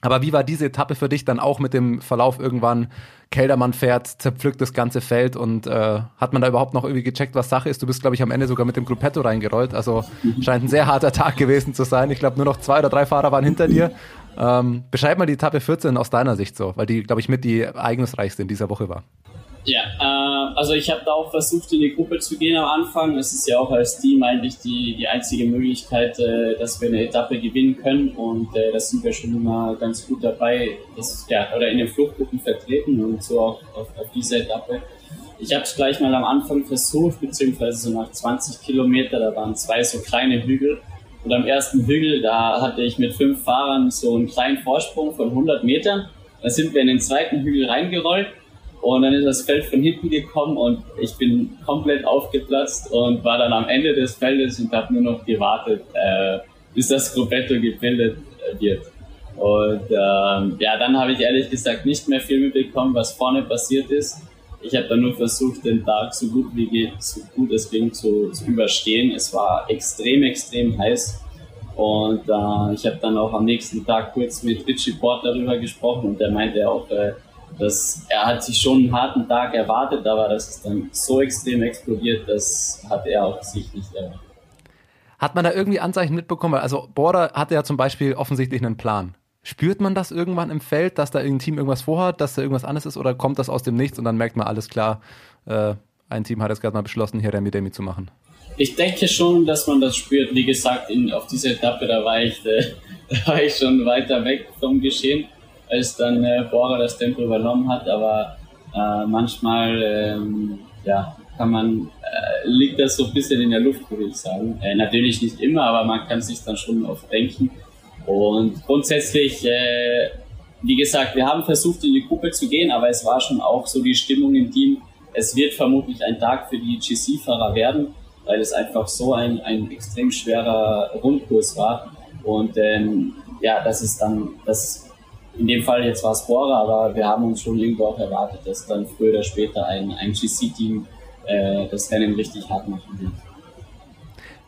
Aber wie war diese Etappe für dich dann auch mit dem Verlauf irgendwann? Keldermann fährt, zerpflückt das ganze Feld und äh, hat man da überhaupt noch irgendwie gecheckt, was Sache ist? Du bist, glaube ich, am Ende sogar mit dem Gruppetto reingerollt. Also scheint ein sehr harter Tag gewesen zu sein. Ich glaube, nur noch zwei oder drei Fahrer waren hinter dir. Ähm, beschreib mal die Etappe 14 aus deiner Sicht so, weil die, glaube ich, mit die ereignisreichste in dieser Woche war. Ja, äh, also ich habe da auch versucht, in die Gruppe zu gehen am Anfang. Das ist ja auch als Team eigentlich die, die einzige Möglichkeit, äh, dass wir eine Etappe gewinnen können. Und äh, das sind wir schon immer ganz gut dabei, das, ja, oder in den Fluchtgruppen vertreten und so auch auf, auf diese Etappe. Ich habe es gleich mal am Anfang versucht, beziehungsweise so nach 20 Kilometer, da waren zwei so kleine Hügel Und am ersten Hügel, da hatte ich mit fünf Fahrern so einen kleinen Vorsprung von 100 Metern. Da sind wir in den zweiten Hügel reingerollt und dann ist das Feld von hinten gekommen und ich bin komplett aufgeplatzt und war dann am Ende des Feldes und habe nur noch gewartet, äh, bis das Gruppetto gebildet äh, wird. Und ähm, ja, dann habe ich ehrlich gesagt nicht mehr viel mitbekommen, was vorne passiert ist. Ich habe dann nur versucht, den Tag so gut wie geht, so gut es ging zu, zu überstehen. Es war extrem, extrem heiß. Und äh, ich habe dann auch am nächsten Tag kurz mit Richie Port darüber gesprochen und der meinte auch, äh, dass er hat sich schon einen harten Tag erwartet, aber dass es dann so extrem explodiert, das hat er auch sich nicht erwartet. Hat man da irgendwie Anzeichen mitbekommen? Also Border hatte ja zum Beispiel offensichtlich einen Plan. Spürt man das irgendwann im Feld, dass da irgendein Team irgendwas vorhat, dass da irgendwas anderes ist oder kommt das aus dem Nichts und dann merkt man alles klar, äh, ein Team hat jetzt gerade mal beschlossen, hier Remi Demi zu machen? Ich denke schon, dass man das spürt. Wie gesagt, in, auf dieser Etappe, da war, ich, äh, da war ich schon weiter weg vom Geschehen, als dann äh, Bora das Tempo übernommen hat. Aber äh, manchmal ähm, ja, kann man, äh, liegt das so ein bisschen in der Luft, würde ich sagen. Äh, natürlich nicht immer, aber man kann sich dann schon oft denken. Und grundsätzlich, äh, wie gesagt, wir haben versucht, in die Gruppe zu gehen, aber es war schon auch so die Stimmung im Team. Es wird vermutlich ein Tag für die GC-Fahrer werden, weil es einfach so ein, ein extrem schwerer Rundkurs war. Und ähm, ja, das ist dann, das in dem Fall jetzt war es Bohrer, aber wir haben uns schon irgendwo auch erwartet, dass dann früher oder später ein, ein GC-Team äh, das Rennen richtig hart machen wird.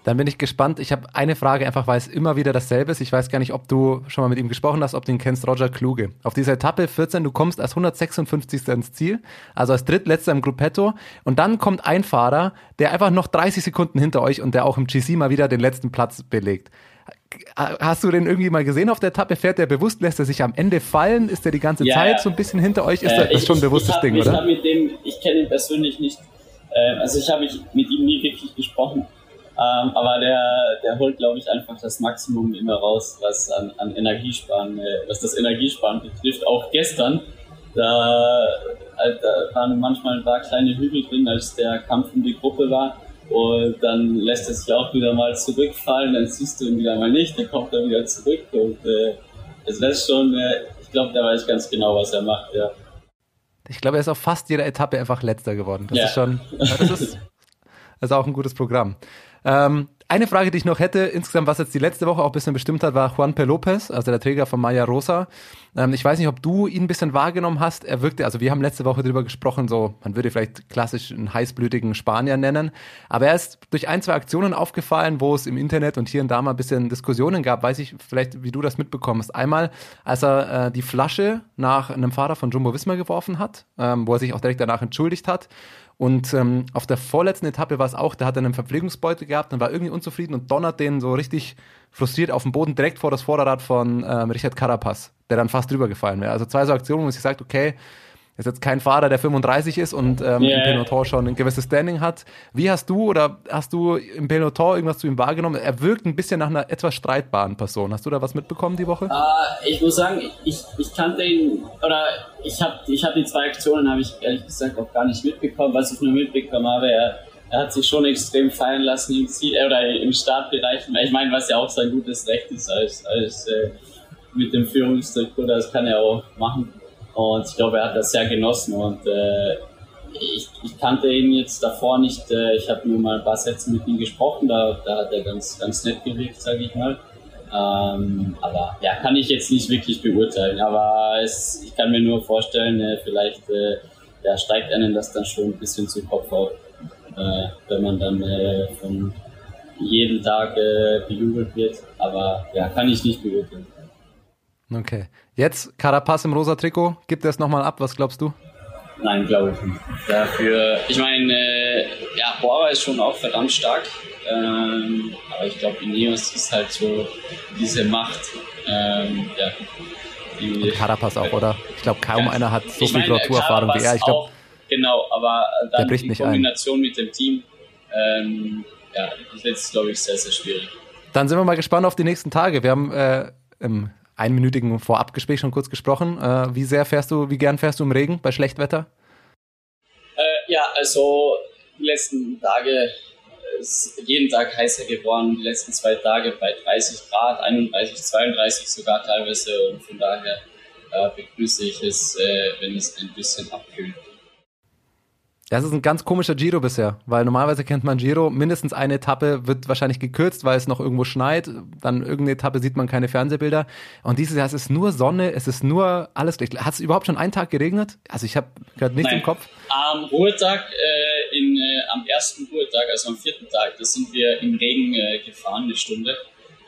Dann bin ich gespannt. Ich habe eine Frage, einfach weil es immer wieder dasselbe ist. Ich weiß gar nicht, ob du schon mal mit ihm gesprochen hast, ob du ihn kennst, Roger Kluge. Auf dieser Etappe 14, du kommst als 156. ins Ziel, also als drittletzter im Gruppetto. Und dann kommt ein Fahrer, der einfach noch 30 Sekunden hinter euch und der auch im GC mal wieder den letzten Platz belegt. Hast du den irgendwie mal gesehen auf der Etappe? Fährt der bewusst? Lässt er sich am Ende fallen? Ist der die ganze ja, Zeit so ein bisschen hinter euch? Ist äh, das ich, schon ein bewusstes hab, Ding, ich oder? Mit dem, ich kenne ihn persönlich nicht. Äh, also ich habe mit ihm nie wirklich gesprochen. Ähm, aber der, der holt, glaube ich, einfach das Maximum immer raus, was an, an Energiesparen, äh, was das Energiesparen betrifft. Auch gestern, da, äh, da waren manchmal ein paar kleine Hügel drin, als der Kampf um die Gruppe war. Und dann lässt er sich auch wieder mal zurückfallen, dann siehst du ihn wieder mal nicht, dann kommt er wieder zurück. Und äh, es lässt schon, äh, ich glaube, der weiß ganz genau, was er macht, ja. Ich glaube, er ist auf fast jeder Etappe einfach letzter geworden. Das ja. ist schon, das ist, das ist auch ein gutes Programm. Ähm, eine Frage, die ich noch hätte, insgesamt, was jetzt die letzte Woche auch ein bisschen bestimmt hat, war Juan P. Lopez, also der Träger von Maya Rosa. Ähm, ich weiß nicht, ob du ihn ein bisschen wahrgenommen hast. Er wirkte, also wir haben letzte Woche darüber gesprochen, so, man würde vielleicht klassisch einen heißblütigen Spanier nennen. Aber er ist durch ein, zwei Aktionen aufgefallen, wo es im Internet und hier und da mal ein bisschen Diskussionen gab. Weiß ich vielleicht, wie du das mitbekommst. Einmal, als er äh, die Flasche nach einem Fahrer von Jumbo Visma geworfen hat, ähm, wo er sich auch direkt danach entschuldigt hat. Und ähm, auf der vorletzten Etappe war es auch, der hat einen Verpflegungsbeutel gehabt und war irgendwie unzufrieden und donnert den so richtig frustriert auf den Boden direkt vor das Vorderrad von ähm, Richard Carapaz, der dann fast drüber gefallen wäre. Also zwei so Aktionen, wo man sich sagt, okay, ist jetzt kein Fahrer, der 35 ist und ähm, yeah. im Peloton schon ein gewisses Standing hat. Wie hast du oder hast du im Peloton irgendwas zu ihm wahrgenommen? Er wirkt ein bisschen nach einer etwas streitbaren Person. Hast du da was mitbekommen die Woche? Uh, ich muss sagen, ich, ich kannte ihn oder ich habe ich hab die zwei Aktionen, habe ich ehrlich gesagt auch gar nicht mitbekommen. Was ich nur mitbekommen habe, er, er hat sich schon extrem feiern lassen im Ziel äh, oder im Startbereich. Ich meine, was ja auch sein gutes Recht ist als, als äh, mit dem Führungstrikot, das kann er auch machen. Und ich glaube, er hat das sehr genossen und äh, ich, ich, kannte ihn jetzt davor nicht. Äh, ich habe nur mal ein paar Sätze mit ihm gesprochen, da, da hat er ganz, ganz nett gewirkt, sage ich mal. Ähm, aber ja, kann ich jetzt nicht wirklich beurteilen. Aber es, ich kann mir nur vorstellen, äh, vielleicht äh, ja, steigt einen das dann schon ein bisschen zu Kopf auf, äh, wenn man dann äh, von jedem Tag äh, bejubelt wird. Aber ja, kann ich nicht beurteilen. Okay. Jetzt Carapaz im rosa Trikot. Gibt er es nochmal ab? Was glaubst du? Nein, glaube ich nicht. Dafür, ich meine, äh, ja, Bora ist schon auch verdammt stark. Ähm, aber ich glaube, Ineos ist halt so diese Macht. Ähm, ja, die, Und Carapaz auch, oder? Ich glaube, kaum ja, einer hat so viel Tourerfahrung wie er. Ich glaub, genau, aber dann in Kombination ein. mit dem Team, ähm, ja, ist jetzt, glaube ich, sehr, sehr schwierig. Dann sind wir mal gespannt auf die nächsten Tage. Wir haben äh, im einminütigen Vorabgespräch schon kurz gesprochen. Äh, wie sehr fährst du, wie gern fährst du im Regen bei Schlechtwetter? Äh, ja, also die letzten Tage ist jeden Tag heißer geworden, die letzten zwei Tage bei 30 Grad, 31, 32 sogar teilweise und von daher äh, begrüße ich es, äh, wenn es ein bisschen abkühlt. Das ist ein ganz komischer Giro bisher, weil normalerweise kennt man Giro, mindestens eine Etappe wird wahrscheinlich gekürzt, weil es noch irgendwo schneit, dann irgendeine Etappe sieht man keine Fernsehbilder und dieses Jahr es ist nur Sonne, es ist nur alles. Hat es überhaupt schon einen Tag geregnet? Also ich habe gerade nichts Nein. im Kopf. Am Ruhetag, äh, in, äh, am ersten Ruhetag, also am vierten Tag, da sind wir im Regen äh, gefahren, eine Stunde,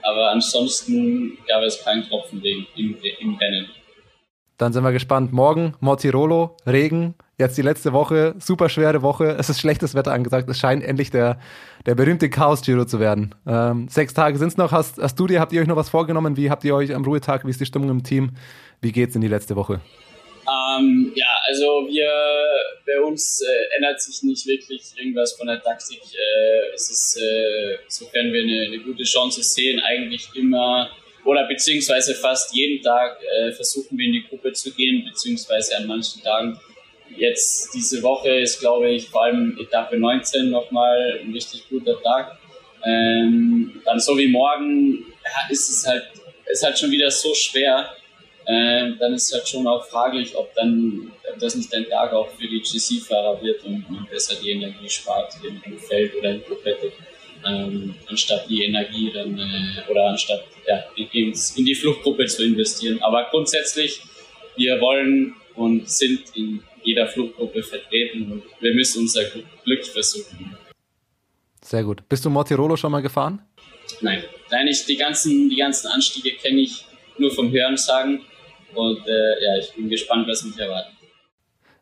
aber ansonsten gab es keinen Tropfenregen im, im Rennen. Dann sind wir gespannt. Morgen Mortirolo, Regen, Jetzt die letzte Woche, super schwere Woche. Es ist schlechtes Wetter angesagt. Es scheint endlich der, der berühmte Chaos-Giro zu werden. Ähm, sechs Tage sind es noch. Hast, hast du dir, habt ihr euch noch was vorgenommen? Wie habt ihr euch am Ruhetag? Wie ist die Stimmung im Team? Wie geht's in die letzte Woche? Ähm, ja, also wir, bei uns äh, ändert sich nicht wirklich irgendwas von der Taktik. Äh, es ist, äh, sofern wir eine, eine gute Chance sehen, eigentlich immer oder beziehungsweise fast jeden Tag äh, versuchen wir in die Gruppe zu gehen, beziehungsweise an manchen Tagen Jetzt diese Woche ist, glaube ich, vor allem Etappe 19 nochmal ein richtig guter Tag. Ähm, dann so wie morgen ist es halt, ist halt schon wieder so schwer. Ähm, dann ist halt schon auch fraglich, ob dann ob das nicht ein Tag auch für die GC-Fahrer wird und man besser die Energie spart im, Feld oder in Gruppette, ähm, anstatt die Energie dann äh, oder anstatt ja, in, in die Fluchtgruppe zu investieren. Aber grundsätzlich, wir wollen und sind in jeder Fluggruppe vertreten und wir müssen unser Glück versuchen. Sehr gut. Bist du Mortirolo schon mal gefahren? Nein. Nein, ich, die, ganzen, die ganzen Anstiege kenne ich nur vom Hörensagen und äh, ja, ich bin gespannt, was mich erwartet.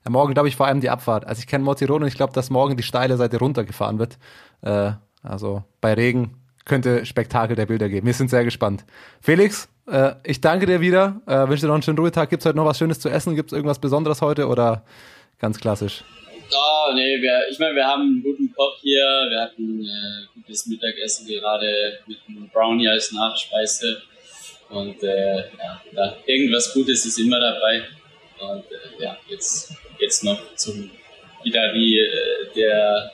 Ja, morgen glaube ich vor allem die Abfahrt. Also ich kenne Mortirolo und ich glaube, dass morgen die steile Seite runtergefahren wird. Äh, also bei Regen könnte Spektakel der Bilder geben. Wir sind sehr gespannt. Felix, äh, ich danke dir wieder. Äh, wünsche dir noch einen schönen Ruhetag. Gibt es heute noch was Schönes zu essen? Gibt es irgendwas Besonderes heute oder ganz klassisch? Oh, nee, wir, ich meine, wir haben einen guten Koch hier. Wir hatten äh, gutes Mittagessen gerade mit einem Brownie als Nachspeise. Und äh, ja, da, irgendwas Gutes ist immer dabei. Und äh, ja, jetzt, jetzt noch zum wieder wie äh, der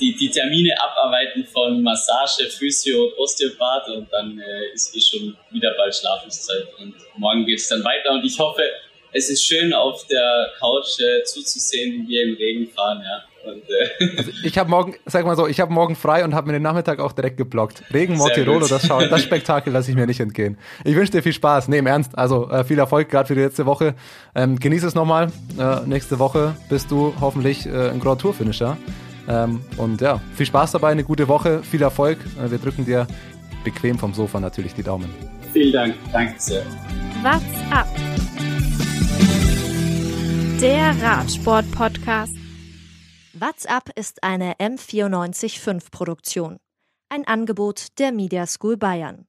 die, die Termine abarbeiten von Massage, Physio und Osteopath und dann äh, ist eh schon wieder bald Schlafenszeit und morgen geht es dann weiter und ich hoffe, es ist schön auf der Couch äh, zuzusehen, wie wir im Regen fahren, ja. Und, äh also ich habe morgen, sag mal so, ich habe morgen frei und habe mir den Nachmittag auch direkt geblockt. Regen Mortirolo, das schauen, das Spektakel lasse ich mir nicht entgehen. Ich wünsche dir viel Spaß. Nee, im Ernst, also äh, viel Erfolg gerade für die letzte Woche. Ähm, genieß es nochmal. Äh, nächste Woche bist du hoffentlich äh, ein Grand Tour Finisher. Ähm, und ja, viel Spaß dabei, eine gute Woche, viel Erfolg. Äh, wir drücken dir bequem vom Sofa natürlich die Daumen. Vielen Dank, danke sehr. What's up? Der Radsport-Podcast. What's up ist eine M945 Produktion. Ein Angebot der Media School Bayern.